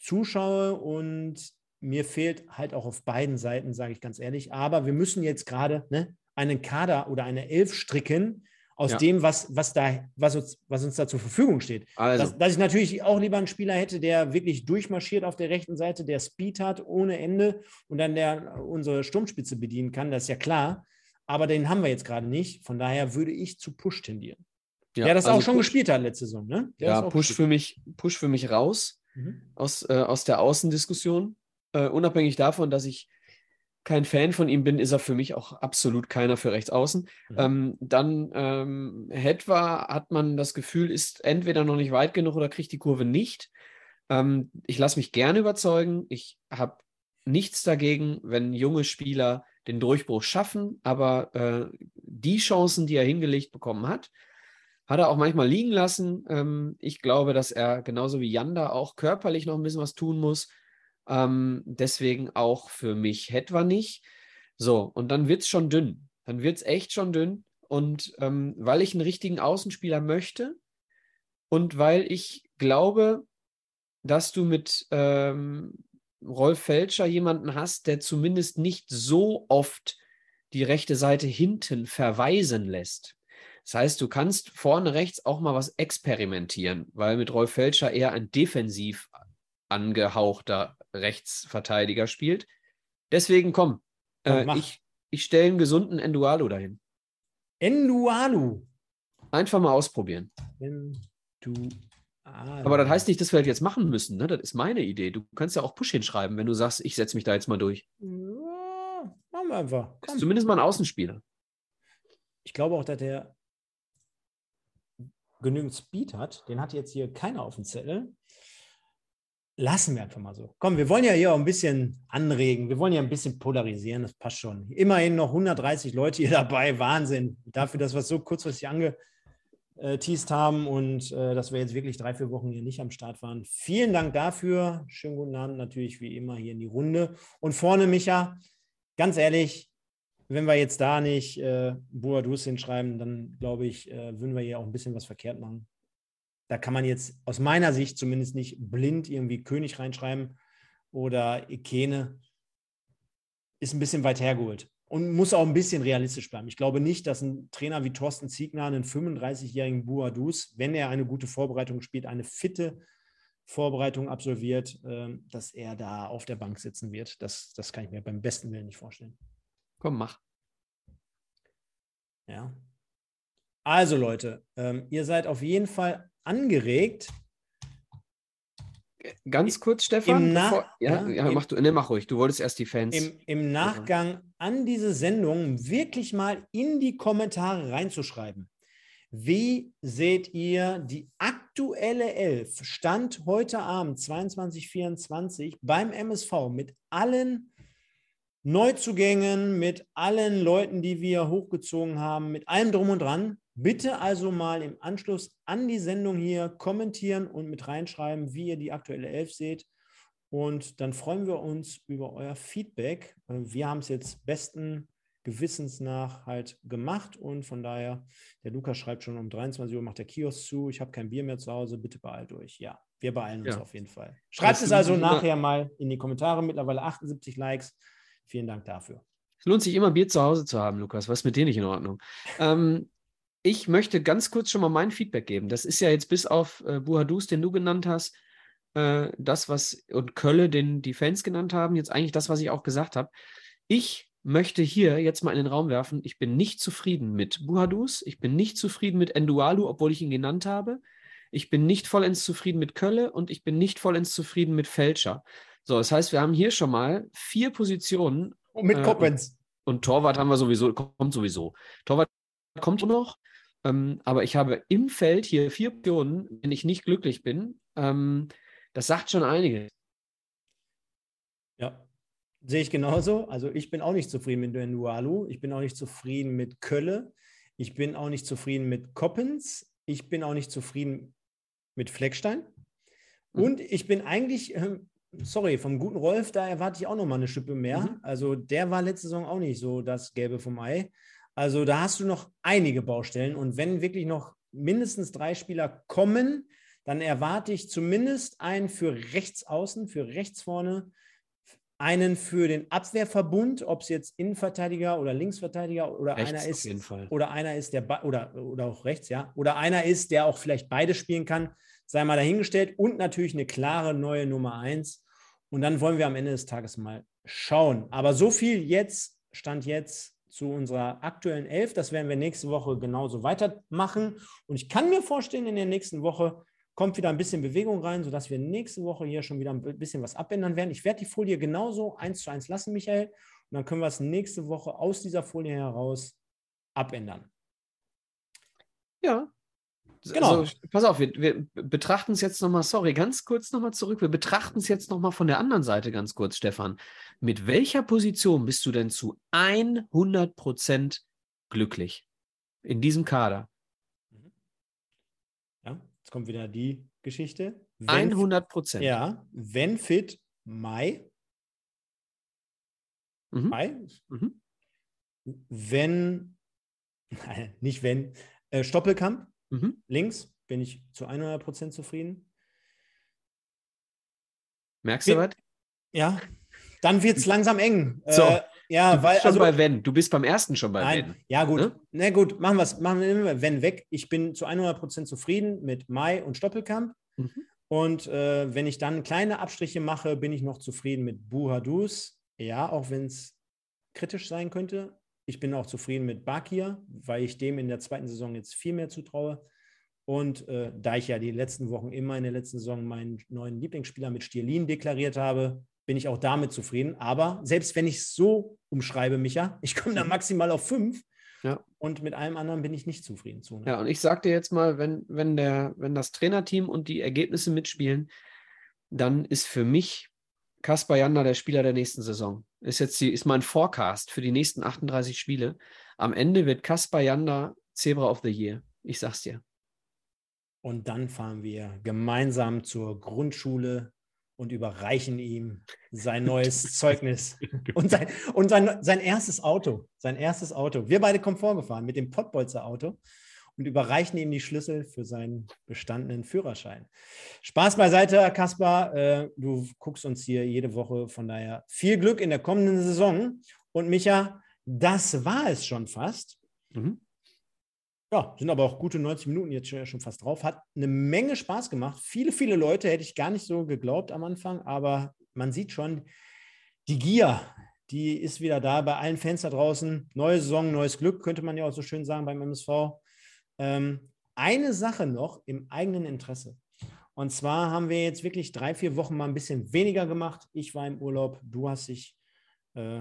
zuschaue und mir fehlt halt auch auf beiden Seiten, sage ich ganz ehrlich. Aber wir müssen jetzt gerade ne, einen Kader oder eine Elf stricken aus Ja. dem, was, was, da, was, uns, was uns da zur Verfügung steht. Also, Dass, dass ich natürlich auch lieber einen Spieler hätte, der wirklich durchmarschiert auf der rechten Seite, der Speed hat ohne Ende und dann der unsere Sturmspitze bedienen kann, das ist ja klar. aber den haben wir jetzt gerade nicht. Von daher würde ich zu Push tendieren. Ja, der das also auch schon Push, gespielt hat letzte Saison, ne? Der Ja, Push gespielt. für, mich, Push für mich raus Mhm. aus, äh, aus der Außendiskussion. Äh, unabhängig davon, dass ich kein Fan von ihm bin, ist er für mich auch absolut keiner für rechts außen. Mhm. Ähm, dann ähm, Hetwa hat man das Gefühl, ist entweder noch nicht weit genug oder kriegt die Kurve nicht. Ähm, ich lasse mich gerne überzeugen. Ich habe nichts dagegen, wenn junge Spieler den Durchbruch schaffen, aber äh, die Chancen, die er hingelegt bekommen hat, hat er auch manchmal liegen lassen. Ähm, ich glaube, dass er genauso wie Janda auch körperlich noch ein bisschen was tun muss. Ähm, deswegen auch für mich Hetwa nicht. So, und dann wird es schon dünn. Dann wird es echt schon dünn. Und ähm, weil ich einen richtigen Außenspieler möchte und weil ich glaube, dass du mit ähm, Rolf Felscher jemanden hast, der zumindest nicht so oft die rechte Seite hinten verweisen lässt. Das heißt, du kannst vorne rechts auch mal was experimentieren, weil mit Rolf Felscher eher ein defensiv angehauchter Rechtsverteidiger spielt. Deswegen komm, äh, ich, ich stelle einen gesunden Endualo dahin. Endualu. Einfach mal ausprobieren. Endualu. Aber das heißt nicht, dass wir das jetzt machen müssen. Ne? Das ist meine Idee. Du kannst ja auch Push hinschreiben, wenn du sagst, ich setze mich da jetzt mal durch. Ja, machen wir einfach. Ist zumindest mal ein Außenspieler. Ich glaube auch, dass der genügend Speed hat. Den hat jetzt hier keiner auf dem Zettel. Lassen wir einfach mal so. Komm, wir wollen ja hier auch ein bisschen anregen. Wir wollen ja ein bisschen polarisieren. Das passt schon. Immerhin noch 130 Leute hier dabei. Wahnsinn. Dafür, dass wir es so kurzfristig angeteased haben und äh, dass wir jetzt wirklich drei, vier Wochen hier nicht am Start waren. Vielen Dank dafür. Schönen guten Abend natürlich wie immer hier in die Runde. Und vorne, Micha, ganz ehrlich, wenn wir jetzt da nicht äh, Boadus hinschreiben, dann glaube ich, äh, würden wir hier auch ein bisschen was verkehrt machen. Da kann man jetzt aus meiner Sicht zumindest nicht blind irgendwie König reinschreiben oder Ikene. Ist ein bisschen weit hergeholt und muss auch ein bisschen realistisch bleiben. Ich glaube nicht, dass ein Trainer wie Thorsten Ziegner einen 35-jährigen Boadus, wenn er eine gute Vorbereitung spielt, eine fitte Vorbereitung absolviert, äh, dass er da auf der Bank sitzen wird. Das, das kann ich mir beim besten Willen nicht vorstellen. Komm, mach. Ja. Also Leute, ähm, ihr seid auf jeden Fall angeregt. Ganz kurz, Stefan. Im Nach- bevor, ja, ja, ja, im- mach, du, ne, mach ruhig. Du wolltest erst die Fans. Im, Im Nachgang an diese Sendung wirklich mal in die Kommentare reinzuschreiben. Wie seht ihr die aktuelle Elf, Stand heute Abend 22.24 beim MSV mit allen Neuzugängen, mit allen Leuten, die wir hochgezogen haben, mit allem drum und dran? Bitte also mal im Anschluss an die Sendung hier kommentieren und mit reinschreiben, wie ihr die aktuelle Elf seht. Und dann freuen wir uns über euer Feedback. Wir haben es jetzt besten Gewissens nach halt gemacht und von daher, der Lukas schreibt schon um 23 Uhr macht der Kiosk zu, ich habe kein Bier mehr zu Hause, bitte beeilt euch. Ja, wir beeilen uns Ja. auf jeden Fall. Schreibt es also nachher mal in die Kommentare, mittlerweile 78 Likes. Vielen Dank dafür. Es lohnt sich immer, Bier zu Hause zu haben, Lukas. Was ist mit dir nicht in Ordnung? Ähm, ich möchte ganz kurz schon mal mein Feedback geben. Das ist ja jetzt bis auf äh, Buhadus, den du genannt hast, äh, das, was und Kölle, den die Fans genannt haben, jetzt eigentlich das, was ich auch gesagt habe. Ich möchte hier jetzt mal in den Raum werfen, ich bin nicht zufrieden mit Buhadus, ich bin nicht zufrieden mit Endualu, obwohl ich ihn genannt habe. Ich bin nicht vollends zufrieden mit Kölle und ich bin nicht vollends zufrieden mit Fälscher. So, das heißt, wir haben hier schon mal vier Positionen Und mit Äh, Koppens. und Torwart haben wir sowieso, kommt sowieso. Torwart kommt noch, ähm, aber ich habe im Feld hier vier Optionen, wenn ich nicht glücklich bin. Ähm, das sagt schon einiges. Ja, sehe ich genauso. Also ich bin auch nicht zufrieden mit Nualu. Ich bin auch nicht zufrieden mit Kölle. Ich bin auch nicht zufrieden mit Koppens. Ich bin auch nicht zufrieden mit Fleckstein. Mhm. Und ich bin eigentlich, ähm, sorry, vom guten Rolf, da erwarte ich auch noch mal eine Schippe mehr. Mhm. Also der war letzte Saison auch nicht so das Gelbe vom Ei. Also da hast du noch einige Baustellen. Und wenn wirklich noch mindestens drei Spieler kommen, dann erwarte ich zumindest einen für rechts außen, für rechts vorne, einen für den Abwehrverbund, ob es jetzt Innenverteidiger oder Linksverteidiger oder Rechts einer ist, oder einer ist, der oder, oder auch rechts, ja, oder einer ist, der auch vielleicht beide spielen kann, sei mal dahingestellt und natürlich eine klare neue Nummer eins. Und dann wollen wir am Ende des Tages mal schauen. Aber so viel jetzt, Stand jetzt, zu unserer aktuellen Elf. Das werden wir nächste Woche genauso weitermachen. Und ich kann mir vorstellen, in der nächsten Woche kommt wieder ein bisschen Bewegung rein, sodass wir nächste Woche hier schon wieder ein bisschen was abändern werden. Ich werde die Folie genauso eins zu eins lassen, Michael. Und dann können wir es nächste Woche aus dieser Folie heraus abändern. Ja. Genau. Also, pass auf, wir, wir betrachten es jetzt nochmal, sorry, ganz kurz nochmal zurück. Wir betrachten es jetzt nochmal von der anderen Seite ganz kurz, Stefan. Mit welcher Position bist du denn zu 100 Prozent glücklich in diesem Kader? Mhm. Ja, jetzt kommt wieder die Geschichte. Wenn, 100 Prozent. Ja, wenn fit, Mai. Mhm. Mai. Mhm. Wenn, nein, nicht wenn, äh, Stoppelkamp, mhm. links, bin ich zu 100 Prozent zufrieden. Merkst du was? Ja, dann wird es langsam eng. So. Äh, ja, du weil. Bist schon also, bei wenn. Du bist beim ersten schon bei nein, wenn. Ja, gut. Ne? Na gut, machen wir es. Machen wir wenn weg. Ich bin zu 100% zufrieden mit Mai und Stoppelkamp. Mhm. Und äh, wenn ich dann kleine Abstriche mache, bin ich noch zufrieden mit Buhadus. Ja, auch wenn es kritisch sein könnte. Ich bin auch zufrieden mit Bakir, weil ich dem in der zweiten Saison jetzt viel mehr zutraue. Und äh, da ich ja die letzten Wochen immer in der letzten Saison meinen neuen Lieblingsspieler mit Stierlin deklariert habe, bin ich auch damit zufrieden. Aber selbst wenn ich es so umschreibe, Micha, ich komme da mhm. maximal auf fünf. Ja. Und mit allem anderen bin ich nicht zufrieden. Zu, ne? Ja, und ich sage dir jetzt mal, wenn, wenn, der, wenn das Trainerteam und die Ergebnisse mitspielen, dann ist für mich Kaspar Janda der Spieler der nächsten Saison. Ist jetzt die, ist mein Forecast für die nächsten 38 Spiele. Am Ende wird Kaspar Janda Zebra of the Year. Ich sag's dir. Und dann fahren wir gemeinsam zur Grundschule und überreichen ihm sein neues Zeugnis und, sein, und sein, sein erstes Auto. Sein erstes Auto. Wir beide kommen vorgefahren mit dem Pottbolzer Auto und überreichen ihm die Schlüssel für seinen bestandenen Führerschein. Spaß beiseite, Kaspar. Äh, du guckst uns hier jede Woche. Von daher viel Glück in der kommenden Saison. Und Micha, das war es schon fast. Mhm. Ja, sind aber auch gute 90 Minuten jetzt schon fast drauf. Hat eine Menge Spaß gemacht. Viele, viele Leute hätte ich gar nicht so geglaubt am Anfang, aber man sieht schon, die Gier, die ist wieder da bei allen Fans da draußen. Neue Saison, neues Glück, könnte man ja auch so schön sagen beim MSV. Ähm, eine Sache noch im eigenen Interesse. Und zwar haben wir jetzt wirklich drei, vier Wochen mal ein bisschen weniger gemacht. Ich war im Urlaub, du hast dich, äh,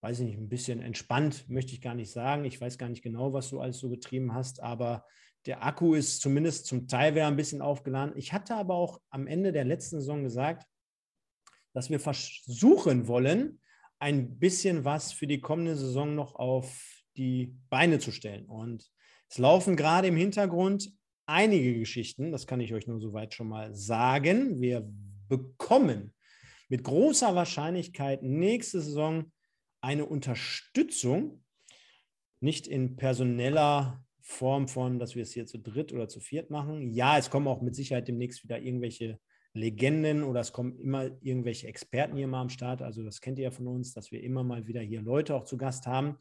weiß ich nicht, ein bisschen entspannt, möchte ich gar nicht sagen. Ich weiß gar nicht genau, was du alles so getrieben hast, aber der Akku ist zumindest zum Teil wieder ein bisschen aufgeladen. Ich hatte aber auch am Ende der letzten Saison gesagt, dass wir versuchen wollen, ein bisschen was für die kommende Saison noch auf die Beine zu stellen. Und es laufen gerade im Hintergrund einige Geschichten, das kann ich euch nur soweit schon mal sagen. Wir bekommen mit großer Wahrscheinlichkeit nächste Saison eine Unterstützung, nicht in personeller Form von, dass wir es hier zu dritt oder zu viert machen. Ja, es kommen auch mit Sicherheit demnächst wieder irgendwelche Legenden oder es kommen immer irgendwelche Experten hier mal am Start. Also das kennt ihr ja von uns, dass wir immer mal wieder hier Leute auch zu Gast haben.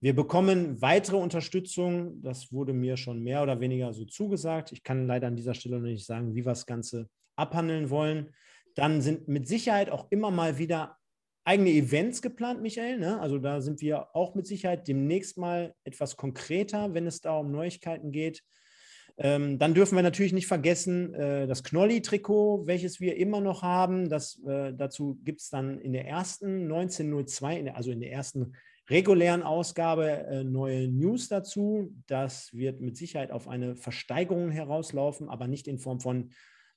Wir bekommen weitere Unterstützung. Das wurde mir schon mehr oder weniger so zugesagt. Ich kann leider an dieser Stelle noch nicht sagen, wie wir das Ganze abhandeln wollen. Dann sind mit Sicherheit auch immer mal wieder eigene Events geplant, Michael. Ne? Also da sind wir auch mit Sicherheit demnächst mal etwas konkreter, wenn es da um Neuigkeiten geht. Ähm, dann dürfen wir natürlich nicht vergessen äh, das Knolli-Trikot, welches wir immer noch haben. Das, äh, dazu gibt es dann in der ersten 1902, in der, also in der ersten regulären Ausgabe äh, neue News dazu. Das wird mit Sicherheit auf eine Versteigerung herauslaufen, aber nicht in Form von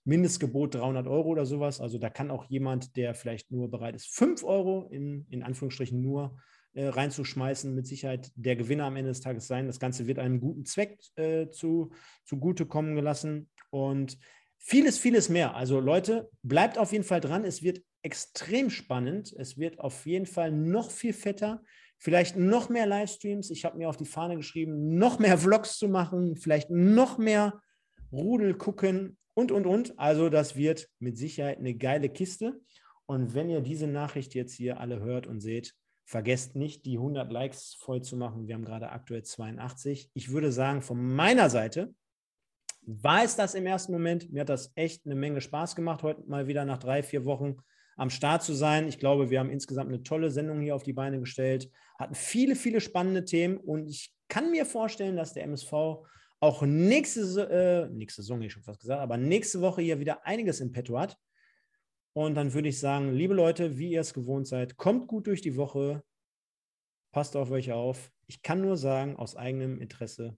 Mindestgebot 300 Euro oder sowas. Also da kann auch jemand, der vielleicht nur bereit ist, 5 Euro in, in Anführungsstrichen nur äh, reinzuschmeißen, mit Sicherheit der Gewinner am Ende des Tages sein. Das Ganze wird einem guten Zweck äh, zu, zugutekommen gelassen und vieles, vieles mehr. Also Leute, bleibt auf jeden Fall dran. Es wird extrem spannend. Es wird auf jeden Fall noch viel fetter. Vielleicht noch mehr Livestreams. Ich habe mir auf die Fahne geschrieben, noch mehr Vlogs zu machen, vielleicht noch mehr Rudel gucken und, und, und. Also das wird mit Sicherheit eine geile Kiste. Und wenn ihr diese Nachricht jetzt hier alle hört und seht, vergesst nicht, die 100 Likes voll zu machen. Wir haben gerade aktuell 82. Ich würde sagen, von meiner Seite war es das im ersten Moment. Mir hat das echt eine Menge Spaß gemacht, heute mal wieder nach drei, vier Wochen am Start zu sein. Ich glaube, wir haben insgesamt eine tolle Sendung hier auf die Beine gestellt, hatten viele, viele spannende Themen und ich kann mir vorstellen, dass der MSV auch nächste, äh, nächste Saison, ich schon fast gesagt, aber nächste Woche hier wieder einiges im Petto hat. Und dann würde ich sagen, liebe Leute, wie ihr es gewohnt seid, kommt gut durch die Woche, passt auf euch auf. Ich kann nur sagen, aus eigenem Interesse,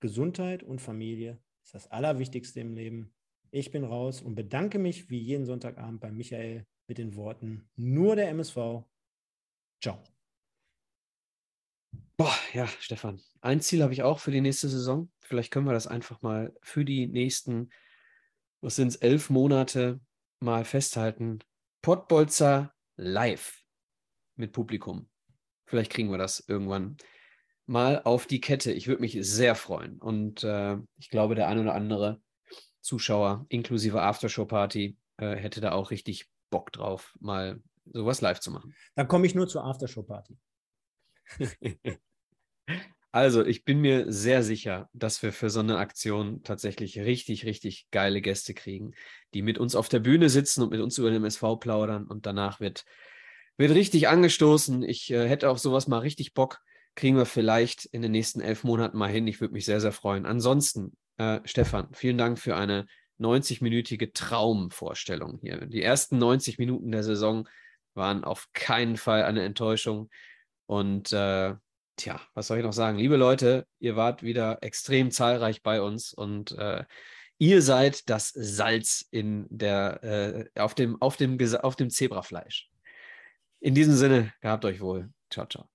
Gesundheit und Familie ist das Allerwichtigste im Leben. Ich bin raus und bedanke mich wie jeden Sonntagabend bei Michael mit den Worten nur der MSV. Ciao. Boah, ja, Stefan. Ein Ziel habe ich auch für die nächste Saison. Vielleicht können wir das einfach mal für die nächsten, was sind es, elf Monate mal festhalten. Pottbolzer live mit Publikum. Vielleicht kriegen wir das irgendwann mal auf die Kette. Ich würde mich sehr freuen. Und äh, ich glaube, der ein oder andere Zuschauer inklusive Aftershow-Party äh, hätte da auch richtig Bock drauf, mal sowas live zu machen. Dann komme ich nur zur Aftershow-Party. also, ich bin mir sehr sicher, dass wir für so eine Aktion tatsächlich richtig, richtig geile Gäste kriegen, die mit uns auf der Bühne sitzen und mit uns über den MSV plaudern und danach wird, wird richtig angestoßen. Ich äh, hätte auf sowas mal richtig Bock. Kriegen wir vielleicht in den nächsten elf Monaten mal hin. Ich würde mich sehr, sehr freuen. Ansonsten, äh, Stefan, vielen Dank für eine 90-minütige Traumvorstellung hier. Die ersten 90 Minuten der Saison waren auf keinen Fall eine Enttäuschung. Und äh, tja, was soll ich noch sagen? Liebe Leute, ihr wart wieder extrem zahlreich bei uns und äh, ihr seid das Salz in der, äh, auf, dem, auf, dem, auf dem Zebrafleisch. In diesem Sinne, gehabt euch wohl. Ciao, ciao.